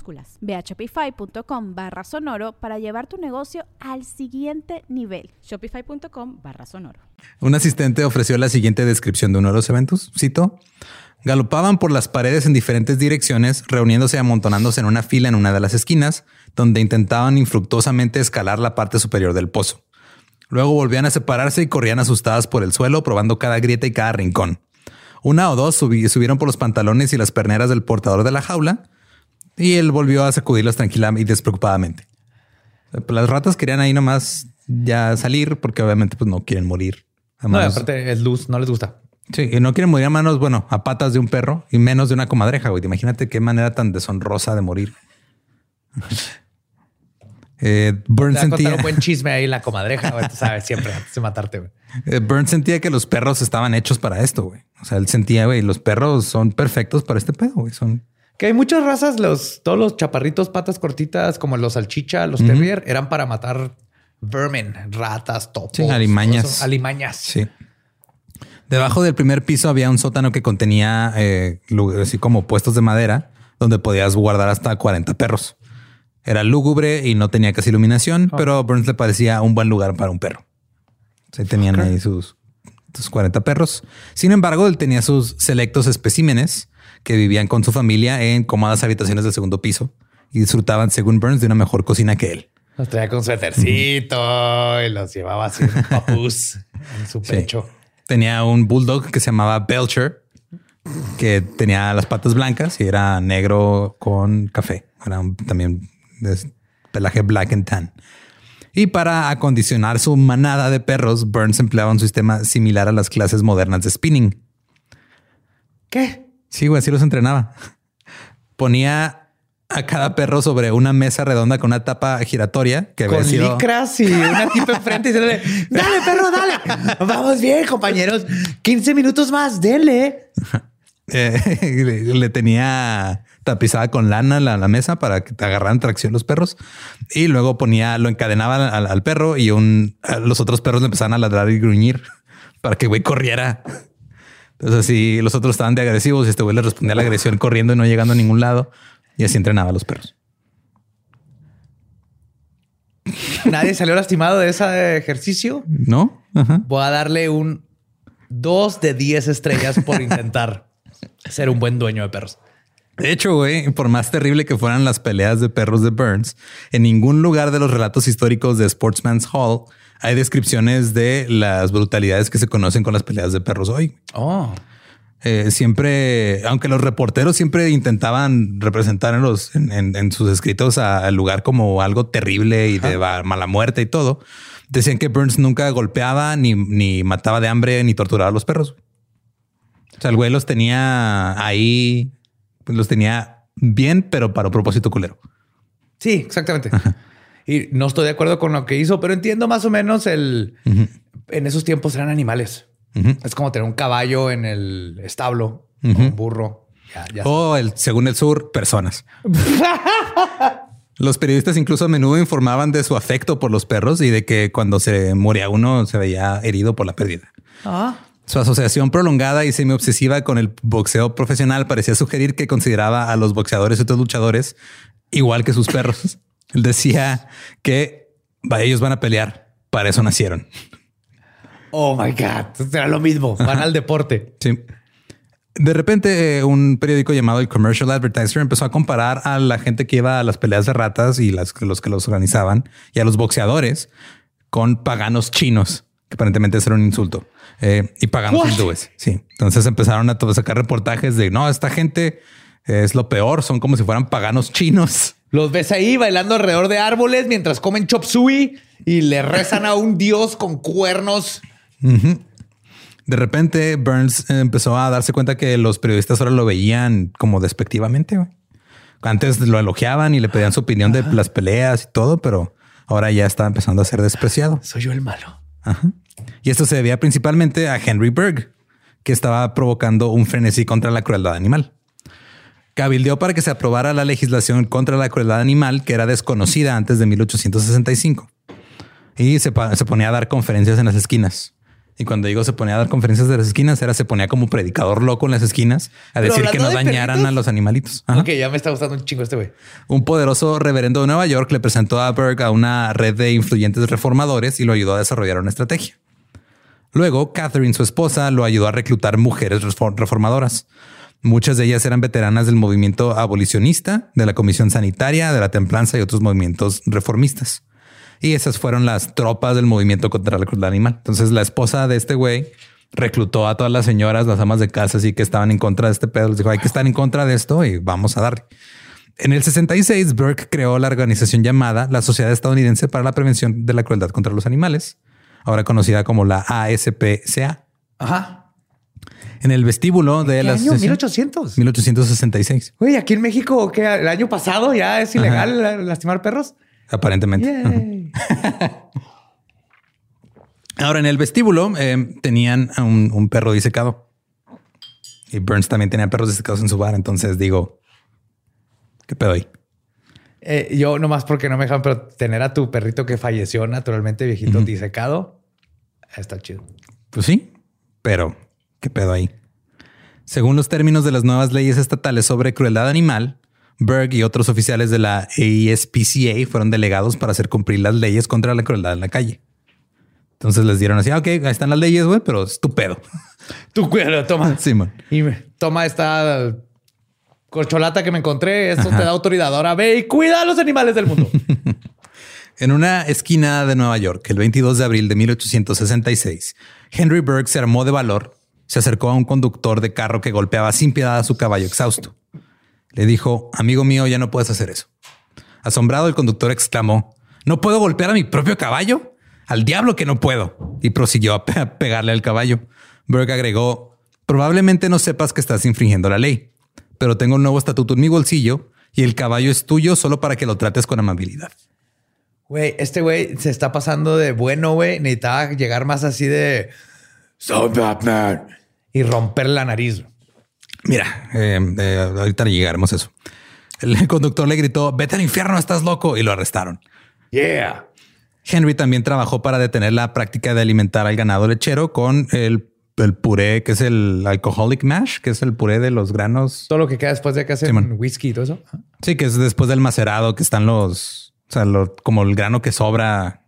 Speaker 5: Ve a shopify.com barra sonoro para llevar tu negocio al siguiente nivel.
Speaker 4: Shopify.com barra sonoro.
Speaker 2: Un asistente ofreció la siguiente descripción de uno de los eventos. Cito. Galopaban por las paredes en diferentes direcciones, reuniéndose y amontonándose en una fila en una de las esquinas, donde intentaban infructuosamente escalar la parte superior del pozo. Luego volvían a separarse y corrían asustadas por el suelo, probando cada grieta y cada rincón. Una o dos subieron por los pantalones y las perneras del portador de la jaula, y él volvió a sacudirlos tranquila y despreocupadamente. Las ratas querían ahí nomás ya salir porque obviamente pues no quieren morir.
Speaker 3: no, aparte es luz, no les gusta.
Speaker 2: Sí, y no quieren morir a manos, bueno, a patas de un perro y menos de una comadreja, güey. Imagínate qué manera tan deshonrosa de morir.
Speaker 3: eh, Burns sentía un buen chisme ahí la comadreja, güey, tú sabes, siempre antes de matarte. Güey.
Speaker 2: Eh, Burns sentía que los perros estaban hechos para esto, güey. O sea, él sentía, güey, los perros son perfectos para este pedo, güey. Son
Speaker 3: que hay muchas razas, los, todos los chaparritos, patas cortitas, como los salchicha, los terrier, eran para matar vermin, ratas, topos.
Speaker 2: Sí, alimañas.
Speaker 3: Alimañas.
Speaker 2: Sí. Debajo del primer piso había un sótano que contenía eh, así como puestos de madera donde podías guardar hasta 40 perros. Era lúgubre y no tenía casi iluminación, ah. pero a Burns le parecía un buen lugar para un perro. Se tenían ahí sus, sus 40 perros. Sin embargo, él tenía sus selectos especímenes que vivían con su familia en cómodas habitaciones del segundo piso y disfrutaban, según Burns, de una mejor cocina que él.
Speaker 3: Los traía con su etercito y los llevaba así un papús en su pecho.
Speaker 2: Tenía un bulldog que se llamaba Belcher, que tenía las patas blancas y era negro con café. Era también de pelaje black and tan. Y para acondicionar su manada de perros, Burns empleaba un sistema similar a las clases modernas de spinning.
Speaker 3: ¿Qué?
Speaker 2: Sí, güey, así los entrenaba. Ponía a cada perro sobre una mesa redonda con una tapa giratoria que
Speaker 3: con licras y una tipa enfrente y dale, dale perro, dale. Vamos bien, compañeros. 15 minutos más, dele.
Speaker 2: Eh, le, tenía tapizada con lana la, la, mesa para que te agarraran tracción los perros y luego ponía, lo encadenaba al, perro y un, los otros perros le empezaban a ladrar y gruñir para que güey corriera entonces, si los otros estaban de agresivos, este güey le respondía a la agresión corriendo y no llegando a ningún lado. Y así entrenaba a los perros.
Speaker 3: Nadie salió lastimado de ese ejercicio.
Speaker 2: No.
Speaker 3: Voy a darle un 2 de 10 estrellas por intentar ser un buen dueño de perros.
Speaker 2: De hecho, güey, por más terrible que fueran las peleas de perros de Burns, en ningún lugar de los relatos históricos de Sportsman's Hall hay descripciones de las brutalidades que se conocen con las peleas de perros hoy.
Speaker 3: Oh.
Speaker 2: Eh, siempre, aunque los reporteros siempre intentaban representar en, los, en, sus escritos al lugar como algo terrible y de mala muerte y todo, decían que Burns nunca golpeaba ni, ni mataba de hambre ni torturaba a los perros. O sea, el güey los tenía ahí, los tenía bien, pero para un propósito culero.
Speaker 3: Sí, exactamente. Y no estoy de acuerdo con lo que hizo, pero entiendo más o menos el... En esos tiempos eran animales. Es como tener un caballo en el establo, un burro.
Speaker 2: o el, según el sur, personas. Los periodistas incluso a menudo informaban de su afecto por los perros y de que cuando se moría uno se veía herido por la pérdida.
Speaker 3: Ah.
Speaker 2: Su asociación prolongada y semi-obsesiva con el boxeo profesional parecía sugerir que consideraba a los boxeadores y otros luchadores igual que sus perros. Él decía que ellos van a pelear, para eso nacieron.
Speaker 3: Oh my God, será lo mismo. Van al deporte.
Speaker 2: Sí. De repente, eh, un periódico llamado el Commercial Advertiser empezó a comparar a la gente que iba a las peleas de ratas y los que los organizaban y a los boxeadores con paganos chinos, que aparentemente era un insulto, eh, y paganos hindúes. Sí. Entonces empezaron a sacar reportajes de no, esta gente es lo peor, son como si fueran paganos chinos.
Speaker 3: Los ves ahí bailando alrededor de árboles mientras comen chop suey y le rezan a un dios con cuernos.
Speaker 2: De repente, Burns empezó a darse cuenta que los periodistas ahora lo veían como despectivamente, Antes lo elogiaban y le pedían su opinión de las peleas y todo, pero ahora ya está empezando a ser despreciado.
Speaker 3: Soy yo el malo.
Speaker 2: Y esto se debía principalmente a Henry Berg, que estaba provocando un frenesí contra la crueldad animal. Cabildeó para que se aprobara la legislación contra la crueldad animal que era desconocida antes de 1865. Y se, se ponía a dar conferencias en las esquinas. Y cuando digo se ponía a dar conferencias de las esquinas, era se ponía como predicador loco en las esquinas a decir que no
Speaker 3: de
Speaker 2: dañaran
Speaker 3: perritos.
Speaker 2: a los animalitos. Ajá.
Speaker 3: Ok, ya me está gustando un chingo este güey.
Speaker 2: Un poderoso reverendo de Nueva York le presentó a Berg a una red de influyentes reformadores y lo ayudó a desarrollar una estrategia. Luego, Catherine, su esposa, lo ayudó a reclutar mujeres refor- reformadoras. Muchas de ellas eran veteranas del movimiento abolicionista, de la Comisión Sanitaria, de la Templanza y otros movimientos reformistas. Y esas fueron las tropas del movimiento contra la crueldad animal. Entonces, la esposa de este güey reclutó a todas las señoras, las amas de casa, así que estaban en contra de este pedo. Les dijo, hay que estar en contra de esto y vamos a darle. En el 66, Burke creó la organización llamada la Sociedad Estadounidense para la Prevención de la Crueldad contra los Animales, ahora conocida como la ASPCA.
Speaker 3: Ajá.
Speaker 2: En el vestíbulo de
Speaker 3: ¿Qué
Speaker 2: la
Speaker 3: año?
Speaker 2: asociación-
Speaker 3: 1800.
Speaker 2: 1866,
Speaker 3: Güey, aquí en México, que el año pasado ya es ilegal la- lastimar perros.
Speaker 2: aparentemente. Ahora, en el vestíbulo eh, tenían a un, un perro disecado. Y Burns también tenía perros disecados en su bar. Entonces digo, ¿qué pedo ahí?
Speaker 3: Eh, yo nomás porque no me dejan, pero tener a tu perrito que falleció naturalmente viejito disecado está chido.
Speaker 2: Pues sí, pero ¿qué pedo ahí? Según los términos de las nuevas leyes estatales sobre crueldad animal, Berg y otros oficiales de la ASPCA fueron delegados para hacer cumplir las leyes contra la crueldad en la calle. Entonces les dieron así, "Ah, ok, ahí están las leyes, güey, pero es tu pedo.
Speaker 3: Tú cuídalo, toma.
Speaker 2: Simón.
Speaker 3: Y me- toma esta corcholata que me encontré. Esto te da autoridad. Ahora ve y cuida a los animales del mundo.
Speaker 2: En una esquina de Nueva York, el 22 de abril de 1866, Henry Berg se armó de valor, se acercó a un conductor de carro que golpeaba sin piedad a su caballo exhausto. Le dijo, amigo mío, ya no puedes hacer eso. Asombrado, el conductor exclamó, ¿no puedo golpear a mi propio caballo? Al diablo que no puedo. Y prosiguió a pe- a pegarle al caballo. Berg agregó, probablemente no sepas que estás infringiendo la ley, pero tengo un nuevo estatuto en mi bolsillo y el caballo es tuyo solo para que lo trates con amabilidad.
Speaker 3: Güey, este güey se está pasando de bueno, güey. Necesitaba llegar más así de... Y romper la nariz.
Speaker 2: Mira, eh, eh, ahorita llegaremos a eso. El conductor le gritó, vete al infierno, estás loco, y lo arrestaron.
Speaker 3: Yeah.
Speaker 2: Henry también trabajó para detener la práctica de alimentar al ganado lechero con el, el puré, que es el alcoholic mash, que es el puré de los granos.
Speaker 3: Todo lo que queda después de que hacen
Speaker 2: Simón.
Speaker 3: whisky y todo eso.
Speaker 2: Sí, que es después del macerado, que están los, o sea, lo- como el grano que sobra.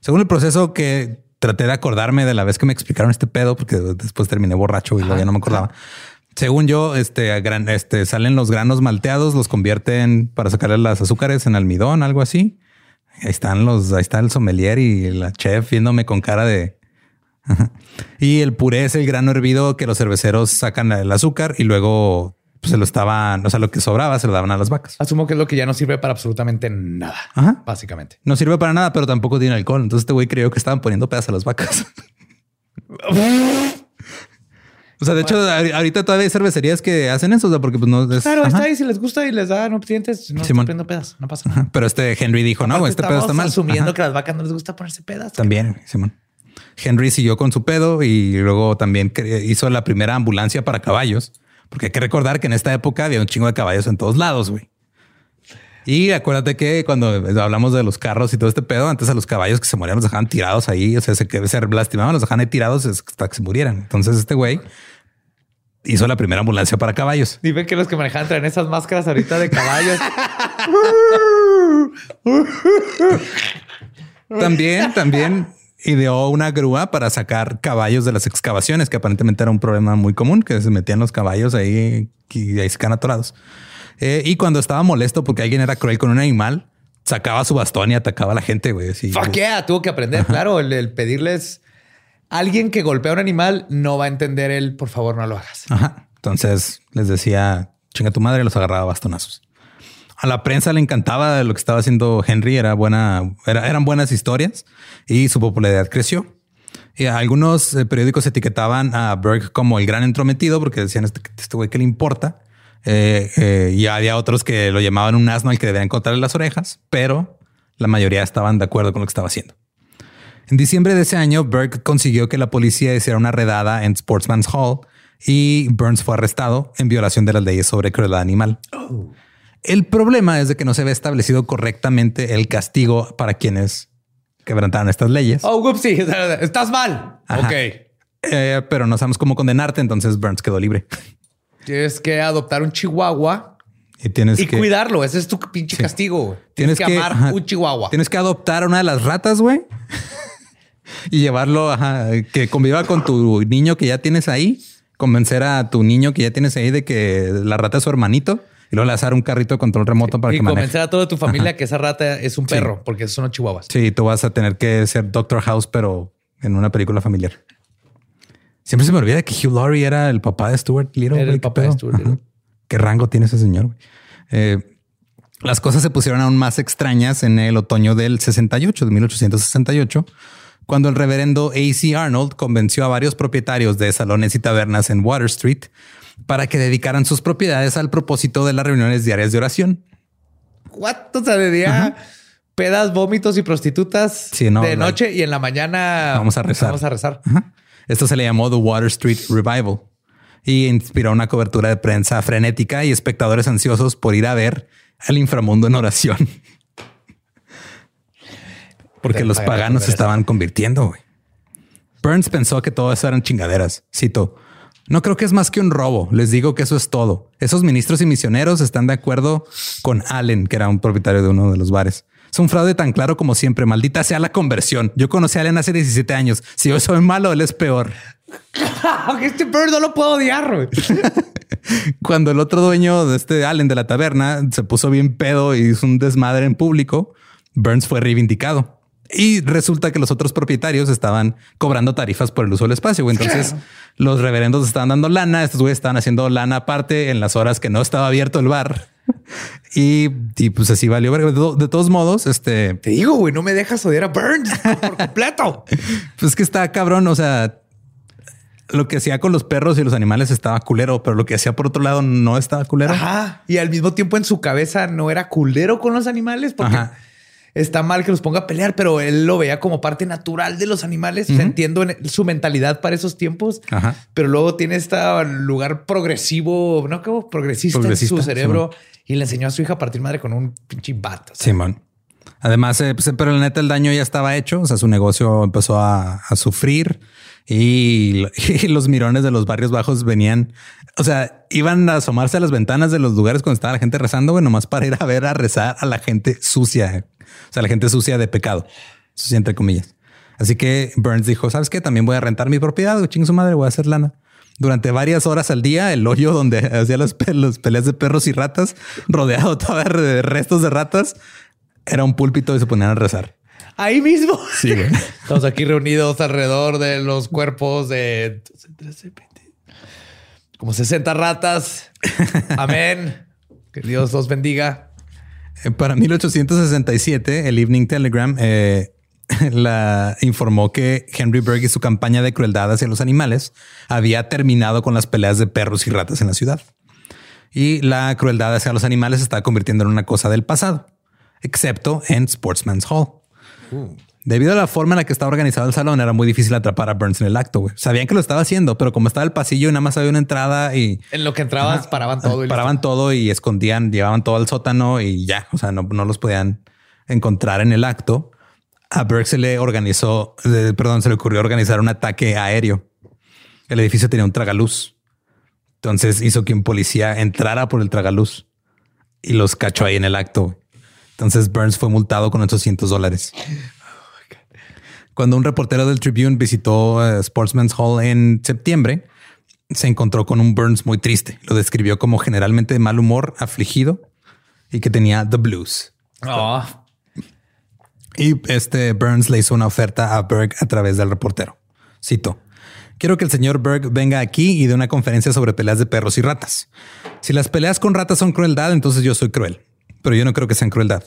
Speaker 2: Según el proceso que traté de acordarme de la vez que me explicaron este pedo, porque después terminé borracho y luego ya no me acordaba. Según yo, este, gran- este, salen los granos malteados, los convierten para sacarle las azúcares en almidón, algo así. Ahí están los, ahí está el sommelier y la chef viéndome con cara de. Ajá. y el puré es el grano hervido que los cerveceros sacan el azúcar y luego pues, se lo estaban, o sea, lo que sobraba se lo daban a las vacas.
Speaker 3: Asumo que es lo que ya no sirve para absolutamente nada.
Speaker 2: Ajá.
Speaker 3: Básicamente.
Speaker 2: No sirve para nada, pero tampoco tiene alcohol. Entonces este güey creyó que estaban poniendo pedazos a las vacas. o sea, de hecho, ahor- ahorita todavía hay cervecerías que hacen eso, o sea, porque pues no es.
Speaker 3: Claro, está ahí. Si les gusta y les da nutrientes, no
Speaker 2: Simón.
Speaker 3: están poniendo pedas. No pasa nada.
Speaker 2: Pero este Henry dijo, no,
Speaker 3: Aparte,
Speaker 2: este pedo está mal.
Speaker 3: asumiendo
Speaker 2: Ajá.
Speaker 3: que a las vacas no les gusta ponerse pedas.
Speaker 2: También, Simón. Henry siguió con su pedo y luego también hizo la primera ambulancia para caballos, porque hay que recordar que en esta época había un chingo de caballos en todos lados, güey. Y acuérdate que cuando hablamos de los carros y todo este pedo, antes a los caballos que se morían los dejaban tirados ahí, o sea, se, se lastimaban, los dejaban ahí tirados hasta que se murieran. Entonces este güey hizo la primera ambulancia para caballos.
Speaker 3: Dime que los que manejan traen esas máscaras ahorita de caballos.
Speaker 2: También, también ideó una grúa para sacar caballos de las excavaciones, que aparentemente era un problema muy común, que se metían los caballos ahí y ahí se quedan atorados. Eh, y cuando estaba molesto porque alguien era cruel con un animal, sacaba su bastón y atacaba a la gente, güey. así.
Speaker 3: Fuck yeah, tuvo que aprender. Claro, el, el pedirles alguien que golpea a un animal no va a entender el por favor no lo hagas.
Speaker 2: Ajá. Entonces les decía, chinga tu madre, y los agarraba bastonazos. A la prensa le encantaba lo que estaba haciendo Henry, era buena, era- eran buenas historias y su popularidad creció. Y algunos eh, periódicos etiquetaban a Berg como el gran entrometido porque decían este, este güey que le importa. Eh, eh, y había otros que lo llamaban un asno al que debían cortarle las orejas, pero la mayoría estaban de acuerdo con lo que estaba haciendo. En diciembre de ese año, Berg consiguió que la policía hiciera una redada en Sportsman's Hall y Burns fue arrestado en violación de las leyes sobre crueldad animal. El problema es de que no se había establecido correctamente el castigo para quienes quebrantaron estas leyes.
Speaker 3: Oh, whoopsie, estás mal.
Speaker 2: Ajá.
Speaker 3: Ok.
Speaker 2: Eh, pero no sabemos cómo condenarte, entonces Burns quedó libre.
Speaker 3: Tienes que adoptar un chihuahua
Speaker 2: Y tienes
Speaker 3: y
Speaker 2: que
Speaker 3: cuidarlo. Ese es tu pinche castigo.
Speaker 2: Tienes
Speaker 3: que, amar
Speaker 2: ajá,
Speaker 3: un chihuahua.
Speaker 2: Tienes que adoptar una de las ratas, güey. y llevarlo ajá, que conviva con tu niño que ya tienes ahí. Convencer a tu niño que ya tienes ahí de que la rata es su hermanito. Y luego dar un carrito de control remoto para
Speaker 3: y
Speaker 2: que maneje.
Speaker 3: convencer a toda tu familia que esa rata es un
Speaker 2: Sí.
Speaker 3: perro, porque son chihuahuas.
Speaker 2: Sí, tú vas a tener que ser Doctor House, pero en una película familiar. Siempre se me olvida que Hugh Laurie era el papá de Stuart Little.
Speaker 3: Era el
Speaker 2: güey, ¿qué
Speaker 3: papá de? Stuart Little.
Speaker 2: ¿Qué rango tiene ese señor? Eh, las cosas se pusieron aún más extrañas en el otoño del 68, de 1868, cuando el reverendo A.C. Arnold convenció a varios propietarios de salones y tabernas en Water Street para que dedicaran sus propiedades al propósito de las reuniones diarias de oración.
Speaker 3: ¿Cuánto se de día? Pedas, vómitos y prostitutas
Speaker 2: Sí, no,
Speaker 3: de
Speaker 2: no.
Speaker 3: noche y en la mañana
Speaker 2: Vamos a rezar.
Speaker 3: Vamos a rezar.
Speaker 2: Ajá. Esto se le llamó The Water Street Revival y inspiró una cobertura de prensa frenética y espectadores ansiosos por ir a ver al inframundo en oración. Porque los
Speaker 3: pagan
Speaker 2: paganos se estaban convirtiendo. Burns pensó que todo eso eran chingaderas. Cito. No creo que es más que un robo. Les digo que eso es todo. Esos ministros y misioneros están de acuerdo con Allen, que era un propietario de uno de los bares. Es un fraude tan claro como siempre. Maldita sea la conversión. Yo conocí a Allen hace 17 años. Si yo soy malo, él es peor.
Speaker 3: Aunque este perro no lo puedo odiar.
Speaker 2: Cuando el otro dueño de este Allen de la taberna se puso bien pedo y hizo un desmadre en público, Burns fue reivindicado. Y resulta que los otros propietarios estaban cobrando tarifas por el uso del espacio. Entonces los reverendos estaban dando lana. Estos güeyes estaban haciendo lana aparte en las horas que no estaba abierto el bar. Y, y pues así valió. verga. De, to- de todos modos, este,
Speaker 3: Te digo, güey, no me dejas odiar a Burns por completo.
Speaker 2: pues que está cabrón. O sea, lo que hacía con los perros y los animales estaba culero, pero lo que hacía por otro lado no estaba culero.
Speaker 3: Ajá. Y al mismo tiempo en su cabeza no era culero con los animales porque
Speaker 2: Ajá.
Speaker 3: Está mal que los ponga a pelear, pero él lo veía como parte natural de los animales. O sea, entiendo en- su mentalidad para esos tiempos,
Speaker 2: Ajá.
Speaker 3: pero luego tiene este lugar progresivo, no como progresista,
Speaker 2: Progresista,
Speaker 3: en su cerebro y le enseñó a su hija a partir madre con un pinche bat. O sea,
Speaker 2: Simón. Además, eh, pues, pero la neta, el daño ya estaba hecho. O sea, su negocio empezó a, a sufrir y, los mirones de los barrios bajos venían. O sea, iban a asomarse a las ventanas de los lugares cuando estaba la gente rezando, güey, nomás para ir a ver a rezar a la gente sucia. O sea, la gente sucia de pecado, sucia entre comillas. Así que Burns dijo: ¿Sabes qué? También voy a rentar mi propiedad. güey, Chingue su madre, voy a hacer lana. Durante varias horas al día, el hoyo donde hacía las, pe- peleas de perros y ratas, rodeado todavía de restos de ratas, era un púlpito y se ponían a rezar.
Speaker 3: Ahí mismo.
Speaker 2: Sí, güey.
Speaker 3: Estamos aquí reunidos alrededor de los cuerpos de 12, 13, 20, como 60 ratas. Amén. Que Dios los bendiga.
Speaker 2: Eh, Para 1867, el Evening Telegram eh, la informó que Henry Berg y su campaña de crueldad hacia los animales había terminado con las peleas de perros y ratas en la ciudad. Y la crueldad hacia los animales se estaba convirtiendo en una cosa del pasado, excepto en Sportsman's Hall. Debido a la forma en la que estaba organizado el salón, era muy difícil atrapar a Burns en el acto. güey. Sabían que lo estaba haciendo, pero como estaba el pasillo y nada más había una entrada y
Speaker 3: En lo que entrabas, paraban todo. y
Speaker 2: paraban todo y escondían, llevaban todo al sótano y ya, o sea, no, no los podían encontrar en el acto. A Burke se le organizó, eh, perdón, se le ocurrió organizar un ataque aéreo. El edificio tenía un tragaluz. Entonces hizo que un policía entrara por el tragaluz y los cachó ahí en el acto. Entonces Burns fue multado con 800 dólares. Cuando un reportero del Tribune visitó eh, Sportsman's Hall en septiembre, se encontró con un Burns muy triste. Lo describió como generalmente de mal humor, afligido y que tenía the blues.
Speaker 3: Oh,
Speaker 2: Y este Burns le hizo una oferta a Berg a través del reportero. Cito. Quiero que el señor Berg venga aquí y dé una conferencia sobre peleas de perros y ratas. Si las peleas con ratas son crueldad, entonces yo soy cruel. Pero yo no creo que sean crueldad.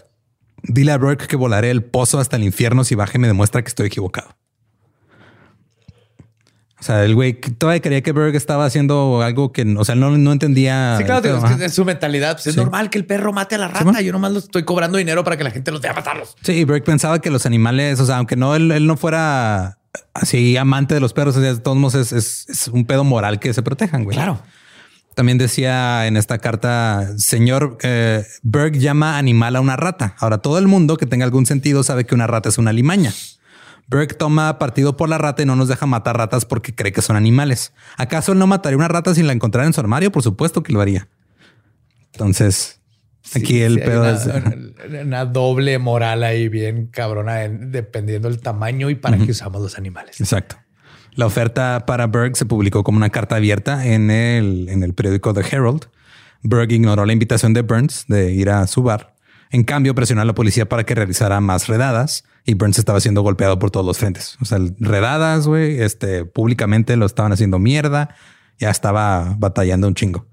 Speaker 2: Dile a Berg que volaré el pozo hasta el infierno si baje y me demuestra que estoy equivocado. O sea, el güey todavía creía que Berg estaba haciendo algo que, o sea, no, no entendía.
Speaker 3: Sí, claro,
Speaker 2: pedo,
Speaker 3: es, que es su mentalidad. Pues es
Speaker 2: Sí.
Speaker 3: normal que el perro mate a la rata.
Speaker 2: bueno.
Speaker 3: Yo nomás lo estoy cobrando dinero para que la gente los deje matarlos.
Speaker 2: Sí, Berg pensaba que los animales, o sea, aunque no él, él no fuera así amante de los perros, o sea, de todos modos es, es- es un pedo moral que se protejan, güey.
Speaker 3: Claro.
Speaker 2: También decía en esta carta, señor eh, Berg llama animal a una rata. Ahora todo el mundo que tenga algún sentido sabe que una rata es una limaña. Berg toma partido por la rata y no nos deja matar ratas porque cree que son animales. ¿Acaso él no mataría una rata si la encontrara en su armario? Por supuesto que lo haría. Entonces, aquí el
Speaker 3: sí,
Speaker 2: pedo
Speaker 3: una,
Speaker 2: es...
Speaker 3: una- una doble moral ahí bien cabrona, en- dependiendo del tamaño y para qué usamos los animales.
Speaker 2: Exacto. La oferta para Berg se publicó como una carta abierta en el, en el periódico The Herald. Berg ignoró la invitación de Burns de ir a su bar. En cambio, presionó a la policía para que realizara más redadas y Burns estaba siendo golpeado por todos los frentes. O sea, redadas, güey, este, públicamente lo estaban haciendo mierda. Ya estaba batallando un chingo.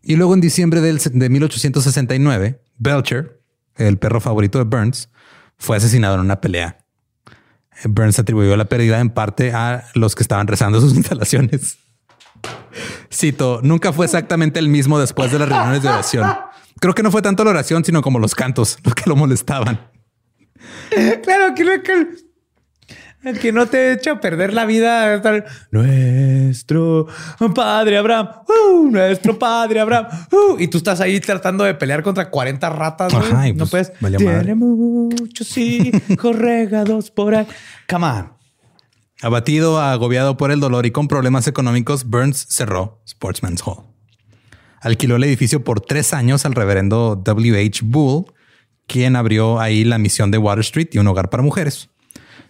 Speaker 2: Y luego en diciembre de 1869, Belcher, el perro favorito de Burns, fue asesinado en una pelea. Burns atribuyó la pérdida en parte a los que estaban rezando sus instalaciones. Cito, nunca fue exactamente el mismo después de las reuniones de oración. Creo que no fue tanto la oración, sino como los cantos, los que lo molestaban.
Speaker 3: Claro, que no, que, no te echa a perder la vida. Nuestro padre Abraham, uh, nuestro padre Abraham. uh", y tú estás ahí tratando de pelear contra 40 ratas. güey.
Speaker 2: Ajá, y
Speaker 3: no
Speaker 2: pues,
Speaker 3: puedes. Tiene
Speaker 2: madre.
Speaker 3: muchos hijos regados por ahí. Come on.
Speaker 2: Abatido, agobiado por el dolor y con problemas económicos, Burns cerró Sportsman's Hall. Alquiló el edificio por tres años al reverendo W.H. Bull, quien abrió ahí la misión de Water Street y un hogar para mujeres.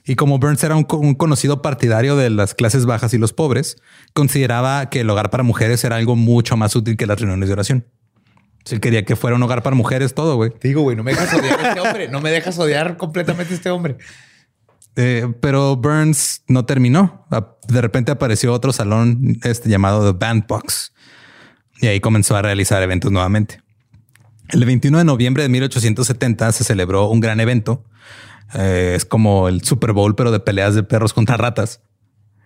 Speaker 2: Y como Burns era un, co- un conocido partidario de las clases bajas y los pobres, consideraba que el hogar para mujeres era algo mucho más útil que las reuniones de oración. Si él quería que fuera un hogar para mujeres, todo, güey.
Speaker 3: Te digo, güey, no me dejas odiar a este hombre. No me dejas odiar completamente a este hombre.
Speaker 2: Eh, pero Burns no terminó. De repente apareció otro salón este, llamado The Bandbox y ahí comenzó a realizar eventos nuevamente. El 21 de noviembre de 1870 se celebró un gran evento. Eh, es como el Super Bowl, pero de peleas de perros contra ratas.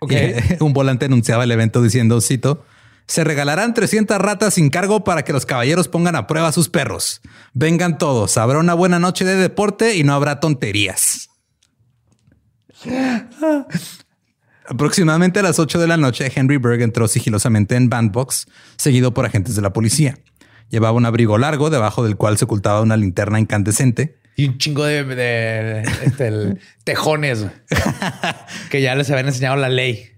Speaker 2: Y, un volante anunciaba el evento diciendo, cito, se regalarán 300 ratas sin cargo para que los caballeros pongan a prueba a sus perros. Vengan todos, habrá una buena noche de deporte y no habrá tonterías. Aproximadamente a las 8 de la noche, Henry Berg entró sigilosamente en Bandbox, seguido por agentes de la policía. Llevaba un abrigo largo, debajo del cual se ocultaba una linterna incandescente.
Speaker 3: Y un chingo de, de- este, el- tejones que ya les habían enseñado la ley.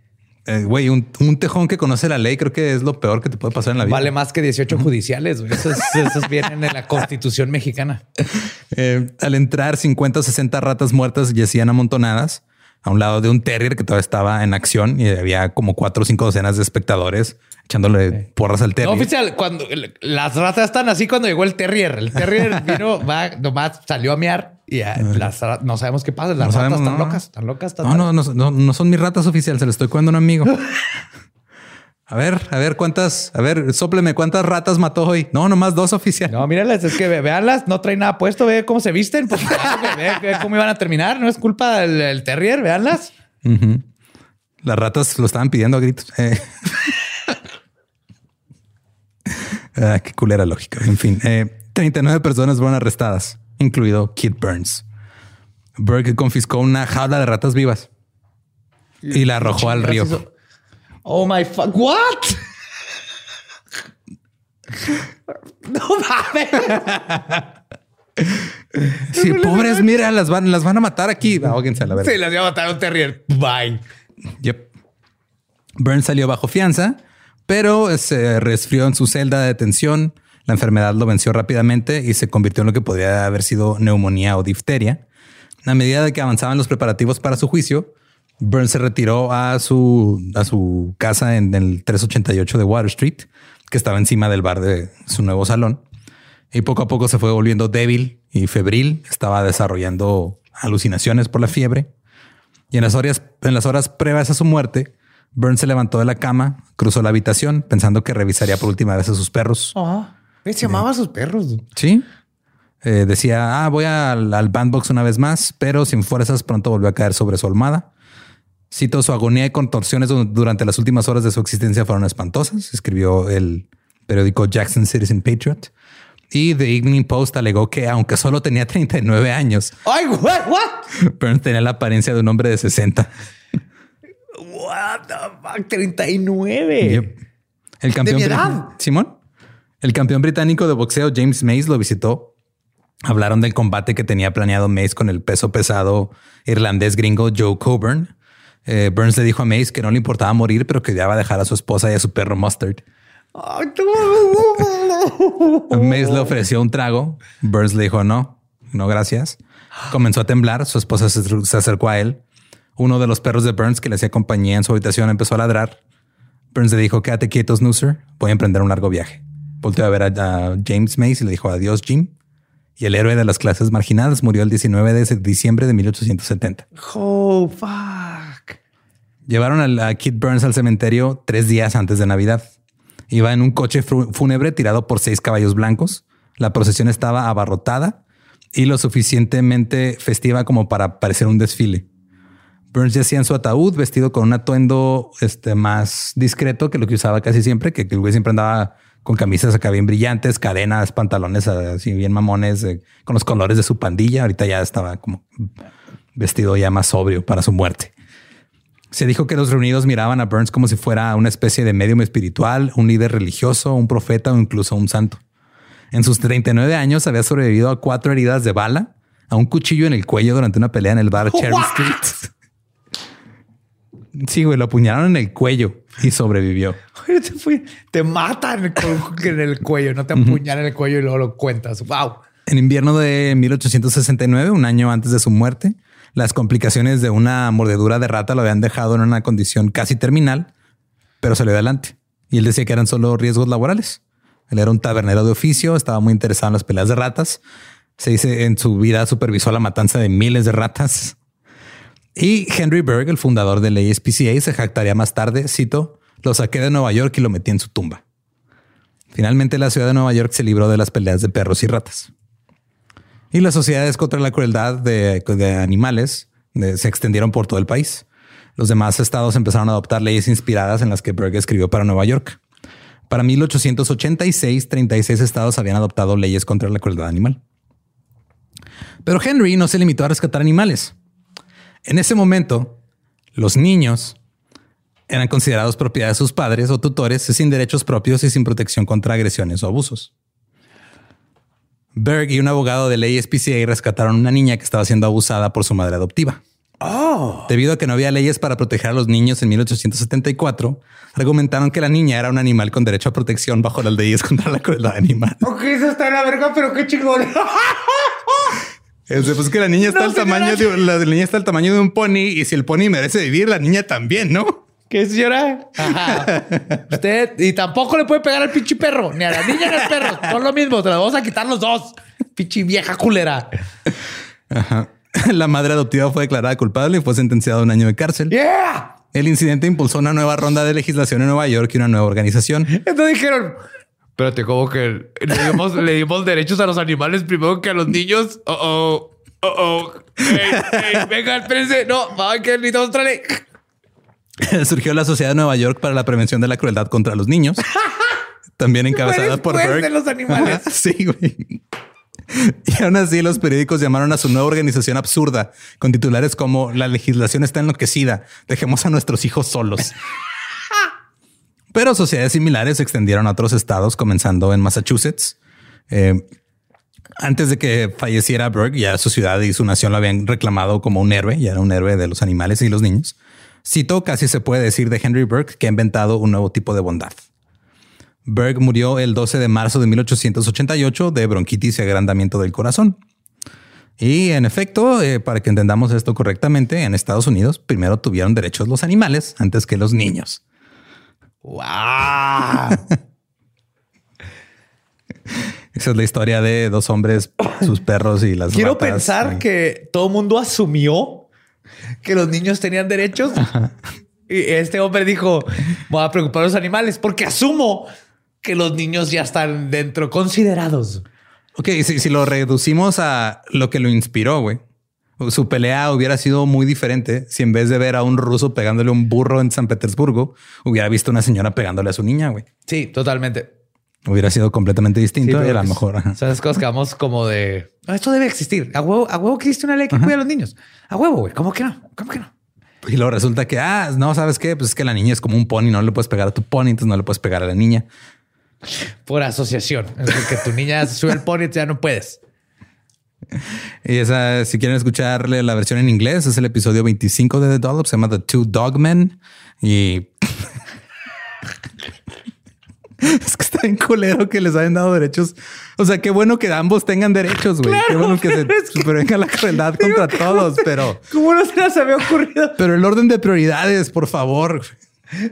Speaker 2: Eh, Güey, un, un tejón que conoce la ley creo que es lo peor que te puede pasar en la vida.
Speaker 3: Vale más que 18 judiciales. güey. Esos, esos vienen en la constitución mexicana.
Speaker 2: Eh, al entrar, 50 o 60 ratas muertas yacían amontonadas a un lado de un terrier que todavía estaba en acción y había como cuatro o cinco docenas de espectadores echándole porras al
Speaker 3: No,
Speaker 2: terrier.
Speaker 3: oficial, cuando las ratas están así cuando llegó el terrier. El terrier vino, va, nomás salió a mear y ya, las no sabemos qué pasa. Las
Speaker 2: No
Speaker 3: ratas
Speaker 2: sabemos,
Speaker 3: están
Speaker 2: no.
Speaker 3: locas, están locas. están
Speaker 2: No, no, no, no, no son mis ratas oficiales. Se le estoy cuidando a un amigo. A ver, a ver cuántas, a ver, sópleme cuántas ratas mató hoy. No, nomás dos oficiales.
Speaker 3: No, míralas, es que ve- véanlas, no traen nada puesto, ve cómo se visten, pues ve, ve cómo iban a terminar, no es culpa del, del terrier, véanlas.
Speaker 2: Ujú. Las ratas lo estaban pidiendo a gritos. Eh. Ah, qué culera lógica. En fin, eh, 39 personas fueron arrestadas, incluido Kid Burns. Berg confiscó una jaula de ratas vivas y la arrojó al río.
Speaker 3: Oh my fuck, what? No mames.
Speaker 2: Sí, pobres, mira, las van, las van a matar aquí. Ahóguense a la verga.
Speaker 3: Se las iba a matar a un terrier. Bye.
Speaker 2: Yep. Burns salió bajo fianza, pero se resfrió en su celda de detención. La enfermedad lo venció rápidamente y se convirtió en lo que podría haber sido neumonía o difteria. A medida de que avanzaban los preparativos para su juicio, Burns se retiró a su, a su casa en el 388 de Water Street, que estaba encima del bar de su nuevo salón. Y poco a poco se fue volviendo débil y febril. Estaba desarrollando alucinaciones por la fiebre. Y en las horas, en las horas previas a su muerte, Burns se levantó de la cama, cruzó la habitación pensando que revisaría por última vez a sus perros.
Speaker 3: Ve, Se llamaba a sus perros.
Speaker 2: Sí. Eh, decía, ah, voy al, al bandbox una vez más, pero sin fuerzas pronto volvió a caer sobre su almohada. Cito, su agonía y contorsiones durante las últimas horas de su existencia fueron espantosas, escribió el periódico Jackson Citizen Patriot. Y The Evening Post alegó que aunque solo tenía 39 años,
Speaker 3: Ay, what, what?
Speaker 2: Burns tenía la apariencia de un hombre de 60.
Speaker 3: What the fuck, 39.
Speaker 2: Yep. El campeón
Speaker 3: mi
Speaker 2: brit-
Speaker 3: edad.
Speaker 2: Simón, el campeón británico de boxeo James Mays lo visitó. Hablaron del combate que tenía planeado Mays con el peso pesado irlandés gringo Joe Coburn. Eh, Burns le dijo a Mays que no le importaba morir, pero que ya va a dejar a su esposa y a su perro Mustard. Mays le ofreció un trago. Burns le dijo no, no gracias. Comenzó a temblar. Su esposa se, acercó a él. Uno de los perros de Burns que le hacía compañía en su habitación empezó a ladrar. Burns le dijo quédate quieto, Snoozer. Voy a emprender un largo viaje. Volteó a ver a, James Mays y le dijo adiós, Jim. Y el héroe de las clases marginadas murió el 19 de diciembre de 1870.
Speaker 3: Oh, fuck.
Speaker 2: Llevaron a Kit Burns al cementerio tres días antes de Navidad. Iba en un coche fúnebre tirado por seis caballos blancos. La procesión estaba abarrotada y lo suficientemente festiva como para parecer un desfile. Burns yacía en su ataúd vestido con un atuendo este, más discreto que lo que usaba casi siempre, que, que el güey siempre andaba con camisas acá bien brillantes, cadenas, pantalones así bien mamones, eh, con los colores de su pandilla. Ahorita ya estaba como vestido ya más sobrio para su muerte. Se dijo que los reunidos miraban a Burns como si fuera una especie de medium espiritual, un líder religioso, un profeta o incluso un santo. En sus 39 años había sobrevivido a cuatro heridas de bala, a un cuchillo en el cuello durante una pelea en el bar Cherry Street. Sí, güey, lo apuñalaron en el cuello y sobrevivió.
Speaker 3: Te, matan en el cuello, no te apuñalan en el cuello y luego lo cuentas. Wow.
Speaker 2: En invierno de 1869, un año antes de su muerte, las complicaciones de una mordedura de rata lo habían dejado en una condición casi terminal, pero salió adelante. Y él decía que eran solo riesgos laborales. Él era un tabernero de oficio, estaba muy interesado en las peleas de ratas. Se dice en su vida supervisó la matanza de miles de ratas. Y Henry Berg, el fundador del ASPCA, se jactaría más tarde, cito, lo saqué de Nueva York y lo metí en su tumba. Finalmente la ciudad de Nueva York se libró de las peleas de perros y ratas. Y las sociedades contra la crueldad de, animales se extendieron por todo el país. Los demás estados empezaron a adoptar leyes inspiradas en las que Berg escribió para Nueva York. Para 1886, 36 estados habían adoptado leyes contra la crueldad animal. Pero Henry no se limitó a rescatar animales. En ese momento, los niños eran considerados propiedad de sus padres o tutores sin derechos propios y sin protección contra agresiones o abusos. Berg y un abogado de ley SPCA rescataron una niña que estaba siendo abusada por su madre adoptiva. Debido a que no había leyes para proteger a los niños en 1874, argumentaron que la niña era un animal con derecho a protección bajo las leyes contra la crueldad animal.
Speaker 3: Ok, eso está en la verga, pero qué chingón.
Speaker 2: Pues que la niña está
Speaker 3: No,
Speaker 2: al tamaño de la niña está al tamaño de un pony y si el pony merece vivir, la niña también, ¿no?
Speaker 3: ¿Qué señora? Ajá. Usted y tampoco le puede pegar al pinche perro, ni a la niña ni al perro. Son lo mismo, te las vamos a quitar los dos. Pinche vieja culera.
Speaker 2: Ajá. La madre adoptiva fue declarada culpable y fue sentenciada a un año de cárcel.
Speaker 3: Yeah.
Speaker 2: El incidente impulsó una nueva ronda de legislación en Nueva York y una nueva organización.
Speaker 3: Entonces dijeron, espérate, ¿cómo que le dimos, le dimos derechos a los animales primero que a los niños? Oh, oh, oh, oh. Ey, ey, venga, espérense. No, va que necesitamos otra ley.
Speaker 2: Surgió la Sociedad de Nueva York para la Prevención de la Crueldad contra los Niños. También encabezada por Berg.
Speaker 3: de los animales.
Speaker 2: Ajá, Sí, güey. Y aún así los periódicos llamaron a su nueva organización absurda con titulares como La legislación está enloquecida. Dejemos a nuestros hijos solos. Pero sociedades similares se extendieron a otros estados, comenzando en Massachusetts. Eh, antes de que falleciera Berg, ya su ciudad y su nación lo habían reclamado como un héroe, ya era un héroe de los animales y los niños. Cito, casi se puede decir de Henry Berg que ha inventado un nuevo tipo de bondad. Berg murió el 12 de marzo de 1888 de bronquitis y agrandamiento del corazón. Y en efecto, eh, para que entendamos esto correctamente, en Estados Unidos primero tuvieron derechos los animales antes que los niños.
Speaker 3: Wow.
Speaker 2: Esa es la historia de dos hombres, sus perros y las
Speaker 3: Quiero
Speaker 2: ratas.
Speaker 3: pensar
Speaker 2: Y-
Speaker 3: que todo el mundo asumió que los niños tenían derechos. Y este hombre dijo, voy a preocupar a los animales porque asumo que los niños ya están dentro, considerados.
Speaker 2: Ok, si, si lo reducimos a lo que lo inspiró, güey. su pelea hubiera sido muy diferente si en vez de ver a un ruso pegándole un burro en San Petersburgo, hubiera visto a una señora pegándole a su niña, güey.
Speaker 3: Sí, totalmente.
Speaker 2: Hubiera sido completamente distinto
Speaker 3: Sí,
Speaker 2: y a
Speaker 3: pero
Speaker 2: lo
Speaker 3: pues,
Speaker 2: mejor. ajá.
Speaker 3: Son las cosas que vamos como de "Ah, esto debe existir. A huevo, a huevo existe una ley que cuida a los niños. A huevo, güey. ¿Cómo que no? ¿Cómo que no?
Speaker 2: Y luego resulta que, ah, no, ¿sabes qué? Pues es que la niña es como un pony, no le puedes pegar a tu pony, entonces no le puedes pegar a la niña.
Speaker 3: Por asociación. Es decir, que tu niña se sube el pony ya no puedes.
Speaker 2: Y esa, si quieren escucharle la versión en inglés, es el episodio 25 de The Dollop, se llama The Two Dogmen. Y es que está bien culero que les hayan dado derechos. O sea, qué bueno que ambos tengan derechos, güey. qué bueno que se supervenga la crueldad contra todos, pero,
Speaker 3: ¿Cómo no se las había ocurrido?
Speaker 2: pero el orden de prioridades, por favor.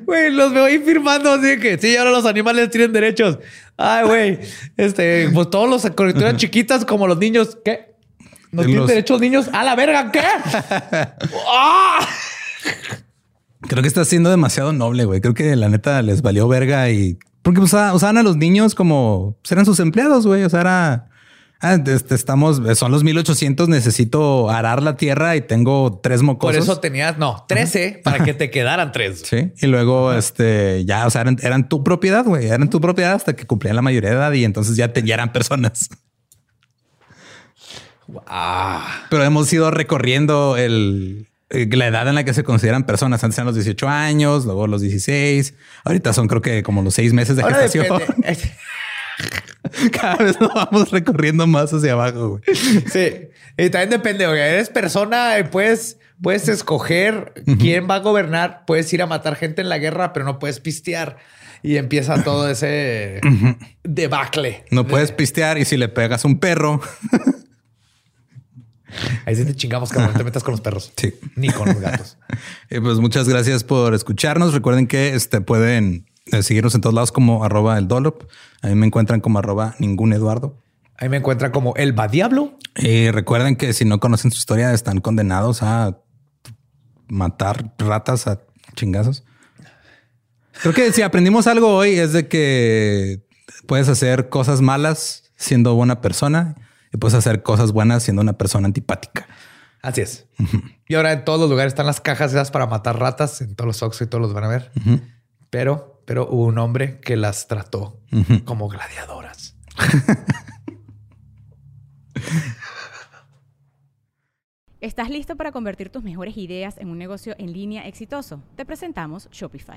Speaker 3: Güey, los veo ahí firmando así que sí, ahora los animales tienen derechos. Ay, güey. Este, pues todos los criaturas chiquitas como los niños, ¿qué? ¿No
Speaker 2: En
Speaker 3: tienen
Speaker 2: los-
Speaker 3: derechos niños? ¡A la verga! ¿Qué? ¡Ah!
Speaker 2: Creo que está siendo demasiado noble, güey. Creo que la neta les valió verga y porque usa- usaban a los niños como pues, eran sus empleados, güey. O sea, era ah, este, estamos, son los 1800. Necesito arar la tierra y tengo tres
Speaker 3: Por
Speaker 2: mocosos.
Speaker 3: eso tenías, no, 13 para que te quedaran tres.
Speaker 2: Sí. Y luego, este, ya, o sea, eran, eran tu propiedad, güey. Eran tu propiedad hasta que cumplían la mayoría de edad y entonces ya, te, ya eran personas.
Speaker 3: Ah,
Speaker 2: Pero hemos ido recorriendo el, la edad en la que se consideran personas. Antes eran los 18 años, luego los 16. Ahorita son creo que como los seis meses de
Speaker 3: ahora
Speaker 2: gestación.
Speaker 3: depende.
Speaker 2: Cada vez nos vamos recorriendo más hacia abajo. güey.
Speaker 3: Sí. Y también depende, güey. Eres persona, eh, puedes, puedes escoger quién va a gobernar. Puedes ir a matar gente en la guerra, pero no puedes pistear. Y empieza todo ese debacle.
Speaker 2: No puedes pistear y si le pegas un perro.
Speaker 3: Ahí sí te chingamos, cabrón. No te metas con los perros.
Speaker 2: Sí.
Speaker 3: Ni con los gatos.
Speaker 2: Eh, pues muchas gracias por escucharnos. Recuerden que este, pueden eh, seguirnos en todos lados como arroba el Dolop. A mí me encuentran como arroba ningún Eduardo.
Speaker 3: Ahí me encuentran como el diablo.
Speaker 2: Y recuerden que si no conocen su historia, están condenados a matar ratas a chingazos. Creo que si aprendimos algo hoy es de que puedes hacer cosas malas siendo buena persona y puedes hacer cosas buenas siendo una persona antipática.
Speaker 3: Así es. Y ahora en todos los lugares están las cajas esas para matar ratas. En todos los Oxxo y todos los van a ver. Pero, pero hubo un hombre que las trató como gladiadoras.
Speaker 4: ¿Estás listo para convertir tus mejores ideas en un negocio en línea exitoso? Te presentamos Shopify.